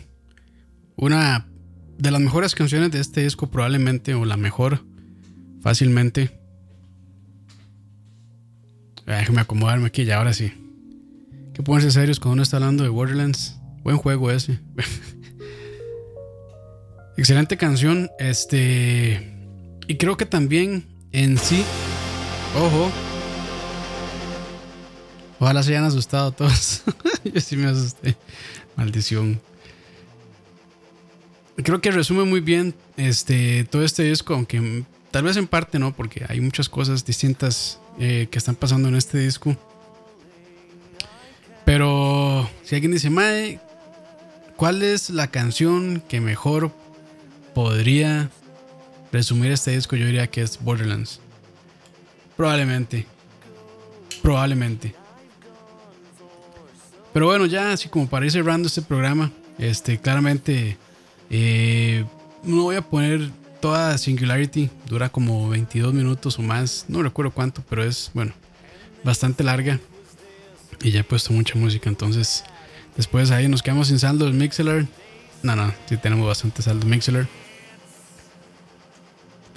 una de las mejores canciones de este disco probablemente, o la mejor, fácilmente. Déjame acomodarme aquí ya, ahora sí. Que ponerse serios cuando uno está hablando de Borderlands. Buen juego ese. Excelente canción. Este. Y creo que también en sí. Ojo. Ojalá se hayan asustado todos. Yo sí me asusté. Maldición. Creo que resume muy bien este, todo este disco, aunque tal vez en parte no, porque hay muchas cosas distintas eh, que están pasando en este disco. Pero si alguien dice, Mae, ¿cuál es la canción que mejor podría resumir este disco? Yo diría que es Borderlands. Probablemente. Probablemente. Pero bueno, ya así como para ir este programa, este, claramente eh, no voy a poner toda Singularity, dura como 22 minutos o más, no recuerdo cuánto, pero es, bueno, bastante larga. Y ya he puesto mucha música, entonces después ahí nos quedamos sin saldo del Mixler. No, no, sí tenemos bastante saldo Mixler.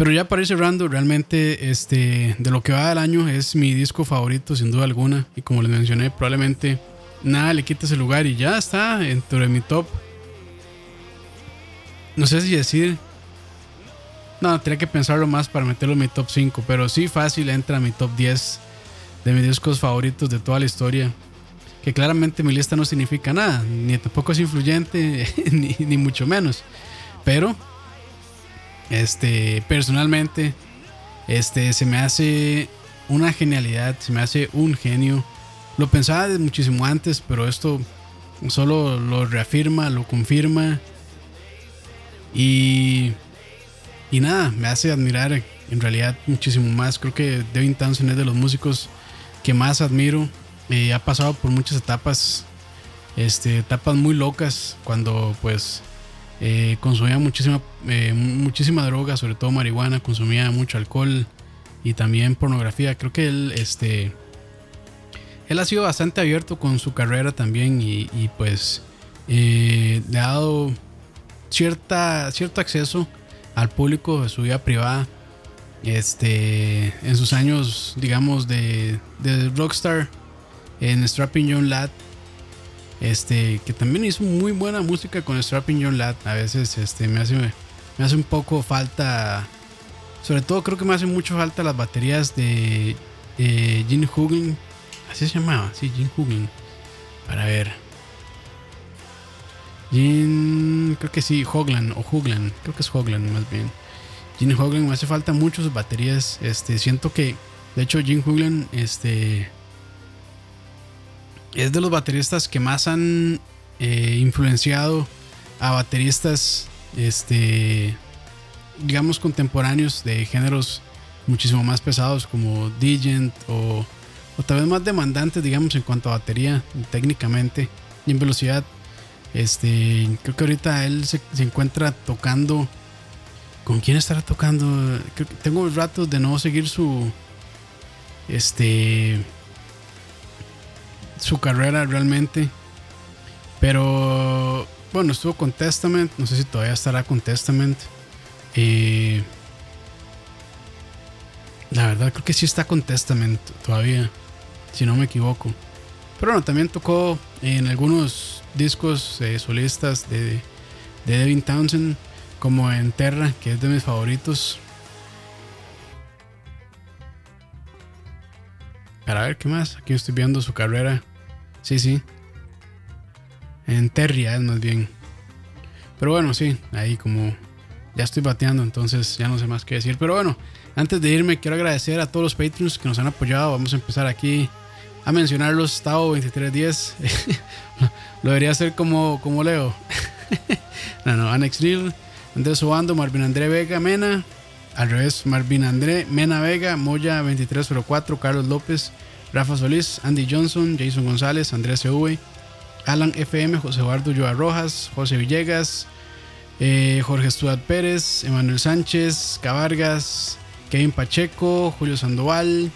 Pero ya para ir realmente este, de lo que va del año es mi disco favorito, sin duda alguna. Y como les mencioné, probablemente nada le quita ese lugar y ya está dentro de mi top. No sé si decir. No, tendría que pensarlo más para meterlo en mi top 5. Pero sí, fácil entra a mi top 10 de mis discos favoritos de toda la historia. Que claramente mi lista no significa nada, ni tampoco es influyente, ni, ni mucho menos. Pero, este, personalmente, este, se me hace una genialidad, se me hace un genio lo pensaba de muchísimo antes, pero esto solo lo reafirma, lo confirma. Y, y nada, me hace admirar en realidad muchísimo más. Creo que Devin Townsend es de los músicos que más admiro. Eh, ha pasado por muchas etapas, este, etapas muy locas, cuando pues eh, consumía muchísima, eh, muchísima droga, sobre todo marihuana, consumía mucho alcohol y también pornografía. Creo que él, este, él ha sido bastante abierto con su carrera también y, pues eh, le ha dado cierta, cierto acceso al público de su vida privada. Este, en sus años, digamos, de, rockstar en Strapping John Lad, este, que también hizo muy buena música con Strapping John Lad. A veces este, me, hace, me hace un poco falta, sobre todo creo que me hace mucho falta las baterías de eh, Gene Así se llamaba, sí, Jim Hugin. Para ver. Jim, creo que sí, Hoglan o Huglan, creo que es Hoglan más bien. Jim Hoglan me hace falta mucho sus baterías. Este, siento que, de hecho, Jim Huglan, este, es de los bateristas que más han eh, influenciado a bateristas, este, digamos, contemporáneos de géneros muchísimo más pesados como Digent o o tal vez más demandantes, digamos, en cuanto a batería, técnicamente y en velocidad. Este, creo que ahorita él se, encuentra tocando. ¿Con quién estará tocando? Creo que tengo ratos de no seguir su. Este. Su carrera realmente. Pero. Bueno, estuvo con Testament. No sé si todavía estará con Testament. Eh, la verdad, creo que sí está con Testament todavía si no me equivoco. Pero bueno, también tocó en algunos discos solistas de, de Devin Townsend, como en Terra, que es de mis favoritos. Para ver qué más. Aquí estoy viendo su carrera. Sí, sí. En Terria es más bien. Pero bueno, sí, ahí como ya estoy bateando, entonces ya no sé más qué decir. Pero bueno, antes de irme, quiero agradecer a todos los Patreons que nos han apoyado. Vamos a empezar aquí a mencionarlos, Tao 2310. Lo debería hacer como, como Leo. no, no, Anex Neil, Andrés Obando, Marvin André Vega Mena. Al revés, Marvin André Mena Vega, Moya 2304, Carlos López, Rafa Solís, Andy Johnson, Jason González, Andrés CV, Alan FM, José Eduardo Joa Rojas, José Villegas, eh, Jorge Stuart Pérez, Emanuel Sánchez, Cavargas, Kevin Pacheco, Julio Sandoval,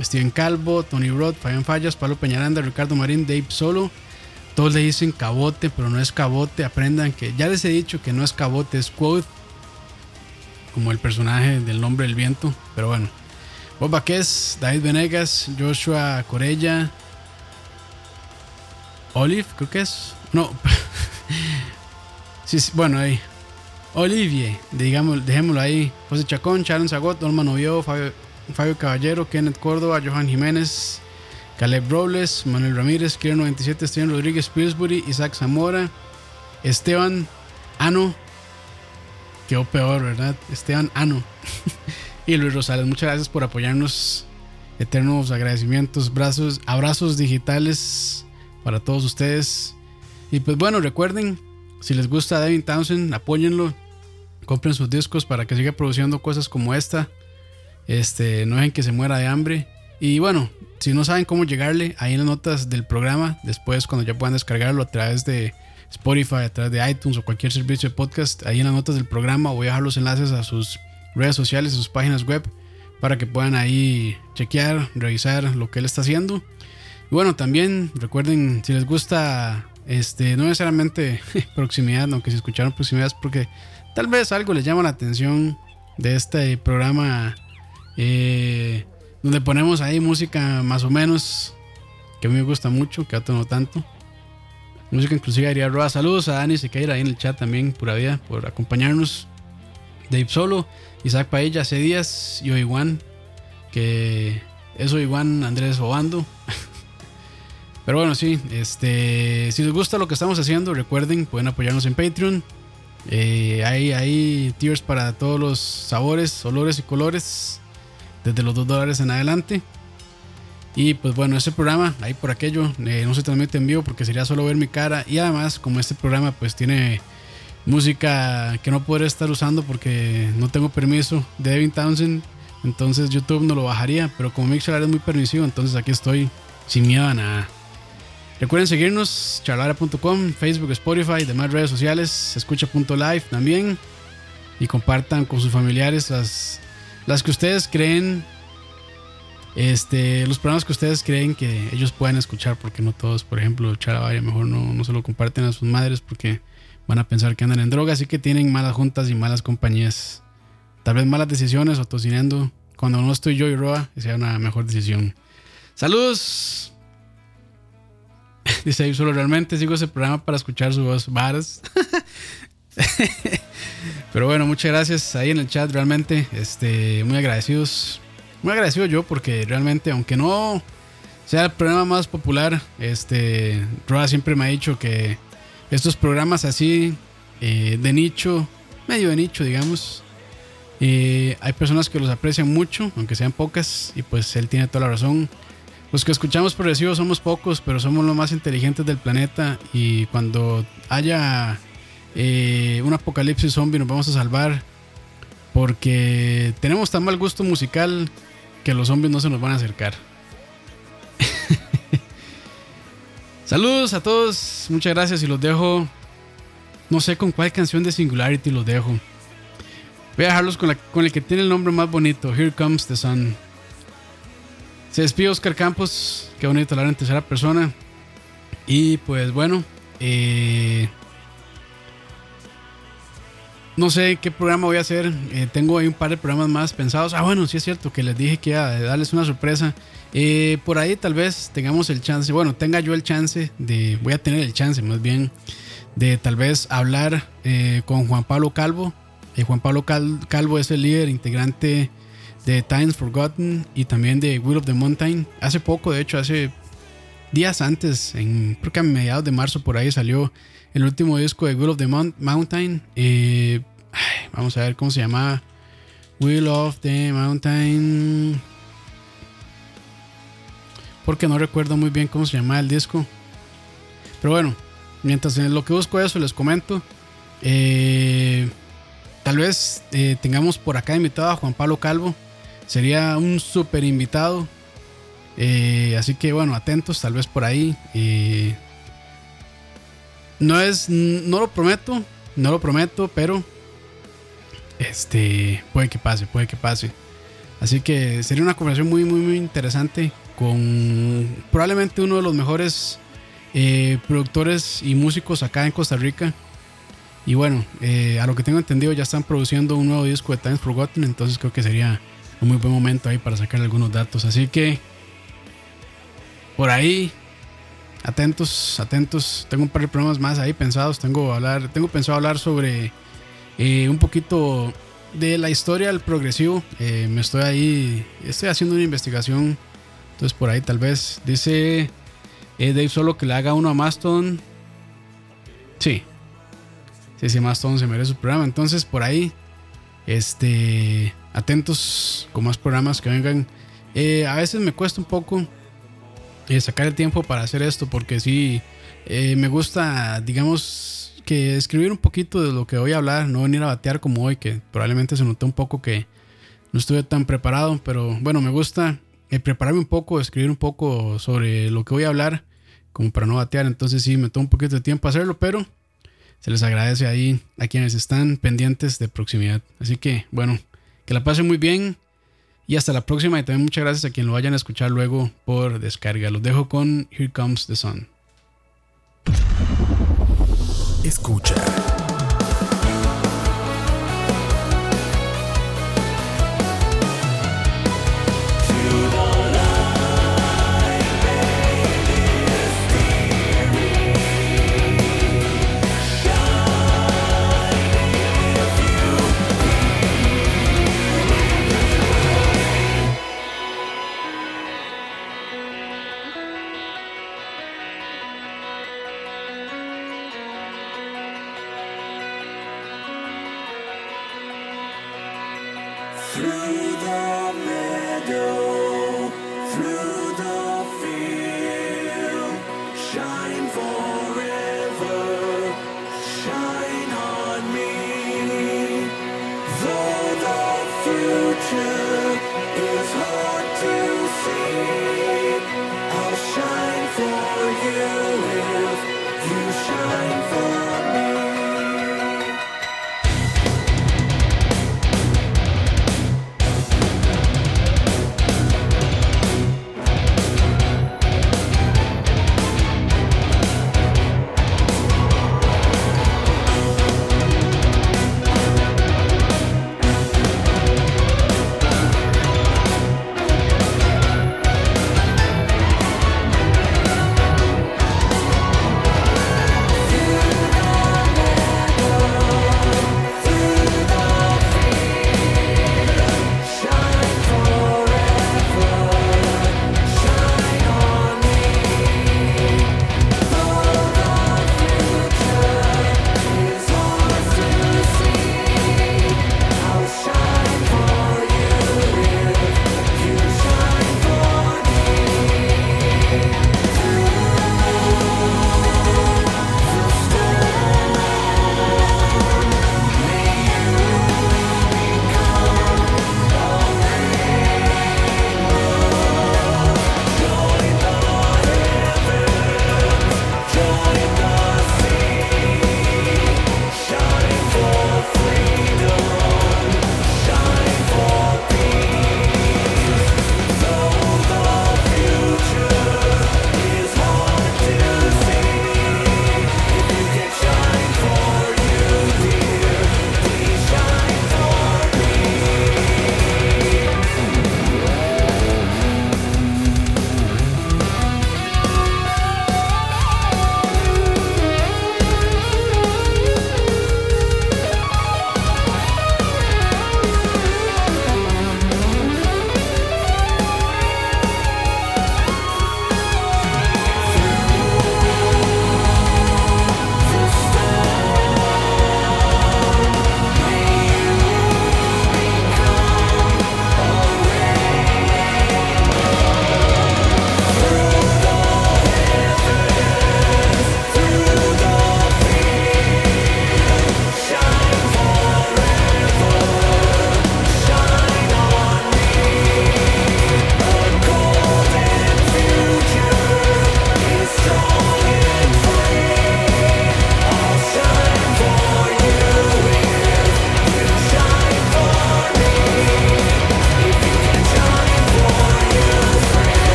Steven Calvo, Tony Roth, Fabián Fallas, Pablo Peñaranda, Ricardo Marín, Dave Solo. Todos le dicen cabote, pero no es cabote. Aprendan que ya les he dicho que no es cabote, es quote. Como el personaje del nombre del viento. Pero bueno. Bob Baquez, David Venegas, Joshua Corella, Olive, creo que es. No. sí, bueno, ahí. Olivier, digamos, dejémoslo ahí. José Chacón, Sharon Zagot, Norman Oviedo, Fabio, Fabio, Caballero, Kenneth Córdoba, Johan Jiménez, Caleb Robles, Manuel Ramírez, Kieran 97, Esteban Rodríguez, Pillsbury, Isaac Zamora, Esteban Ano. Quedó peor, ¿verdad? Esteban Ano. y Luis Rosales, muchas gracias por apoyarnos. Eternos agradecimientos, brazos, abrazos digitales para todos ustedes. Y pues bueno, recuerden, si les gusta Devin Townsend, apóyenlo. Compren sus discos para que siga produciendo cosas como esta. Este, no dejen que se muera de hambre. Y bueno, si no saben cómo llegarle, ahí en las notas del programa, después cuando ya puedan descargarlo a través de Spotify, a través de iTunes o cualquier servicio de podcast, ahí en las notas del programa voy a dejar los enlaces a sus redes sociales, a sus páginas web, para que puedan ahí chequear, revisar lo que él está haciendo. Y bueno, también recuerden, si les gusta, este, no necesariamente proximidad, aunque si escucharon proximidad porque tal vez algo les llama la atención de este programa eh, donde ponemos ahí música más o menos que a mí me gusta mucho, que a otro no tanto. Música inclusive diría Roa. Saludos a Dani Sequeira ahí en el chat también, pura vida, por acompañarnos. Dave Solo, Isaac Paella, hace días y Oiguan, que es Oiguan Andrés Obando. Pero bueno, sí, este, si les gusta lo que estamos haciendo, recuerden, pueden apoyarnos en Patreon. Eh, hay, hay tiers para todos los sabores, olores y colores desde los 2 dólares en adelante. Y pues bueno, este programa, ahí por aquello, eh, no se transmite en vivo porque sería solo ver mi cara. Y además, como este programa pues tiene música que no podré estar usando porque no tengo permiso de Devin Townsend, entonces YouTube no lo bajaría. Pero como Mixer es muy permisivo, entonces aquí estoy sin miedo a nada. Recuerden seguirnos, charlara.com, Facebook, Spotify, demás redes sociales, escucha.live también. Y compartan con sus familiares las las que ustedes creen, este, los programas que ustedes creen que ellos puedan escuchar, porque no todos, por ejemplo, Charabaya, mejor no, no se lo comparten a sus madres porque van a pensar que andan en droga, así que tienen malas juntas y malas compañías. Tal vez malas decisiones o tocinando. Cuando no estoy yo y Roa, sea una mejor decisión. Saludos. Dice ahí solo realmente sigo ese programa para escuchar su voz. Varas. Pero bueno, muchas gracias ahí en el chat, realmente, este, muy agradecidos. Muy agradecido yo porque realmente, aunque no sea el programa más popular, este, Roa siempre me ha dicho que estos programas así, eh, de nicho, medio de nicho, digamos, eh, hay personas que los aprecian mucho, aunque sean pocas, y pues él tiene toda la razón. Los que escuchamos progresivos somos pocos, pero somos los más inteligentes del planeta y cuando haya eh, un apocalipsis zombie nos vamos a salvar porque tenemos tan mal gusto musical que los zombies no se nos van a acercar. Saludos a todos, muchas gracias y los dejo. No sé con cuál canción de Singularity los dejo. Voy a dejarlos con, con el que tiene el nombre más bonito, Here Comes the Sun. Se despide Oscar Campos, qué bonito hablar en tercera persona. Y pues bueno, eh, no sé qué programa voy a hacer. Eh, tengo ahí un par de programas más pensados. Ah, bueno, sí es cierto que les dije que iba a darles una sorpresa. Eh, por ahí tal vez tengamos el chance, bueno, tenga yo el chance de, voy a tener el chance más bien, de tal vez hablar eh, con Juan Pablo Calvo. Juan Pablo Calvo es el líder integrante de Times Forgotten y también de Will of the Mountain. Hace poco, de hecho, hace días antes, en, creo que a mediados de marzo por ahí salió el último disco de Will of the Mountain. Eh, vamos a ver cómo se llama. Will of the Mountain. Porque no recuerdo muy bien cómo se llama el disco. Pero bueno, mientras en lo que busco eso les comento. Eh, tal vez eh, tengamos por acá invitado a Juan Pablo Calvo. Sería un super invitado. así que bueno, atentos, tal vez por ahí. No es, no lo prometo, no lo prometo, pero este puede que pase, puede que pase. Así que sería una conversación muy, muy, muy interesante con probablemente uno de los mejores eh, productores y músicos acá en Costa Rica. Y bueno, eh, a lo que tengo entendido ya están produciendo un nuevo disco de Times Forgotten, entonces creo que sería un muy buen momento ahí para sacar algunos datos. Así que por ahí, atentos, atentos. Tengo un par de programas más ahí pensados. Tengo, hablar, tengo pensado hablar sobre eh, un poquito de la historia del progresivo. Eh, me estoy ahí, estoy haciendo una investigación. Entonces por ahí tal vez dice eh, Dave solo que le haga uno a Maston. Sí. Sí, sí, Maston se merece su programa. Entonces por ahí, este, atentos con más programas que vengan. a veces me cuesta un poco sacar el tiempo para hacer esto porque sí, me gusta, digamos, que escribir un poquito de lo que voy a hablar, no venir a batear como hoy, que probablemente se notó un poco que no estuve tan preparado, pero bueno, me gusta eh, prepararme un poco, escribir un poco sobre lo que voy a hablar, como para no batear, entonces sí, me toma un poquito de tiempo hacerlo, pero se les agradece ahí a quienes están pendientes de proximidad. Así que bueno, que la pasen muy bien y hasta la próxima y también muchas gracias a quien lo vayan a escuchar luego por descarga. Los dejo con Here Comes the Sun. Escucha.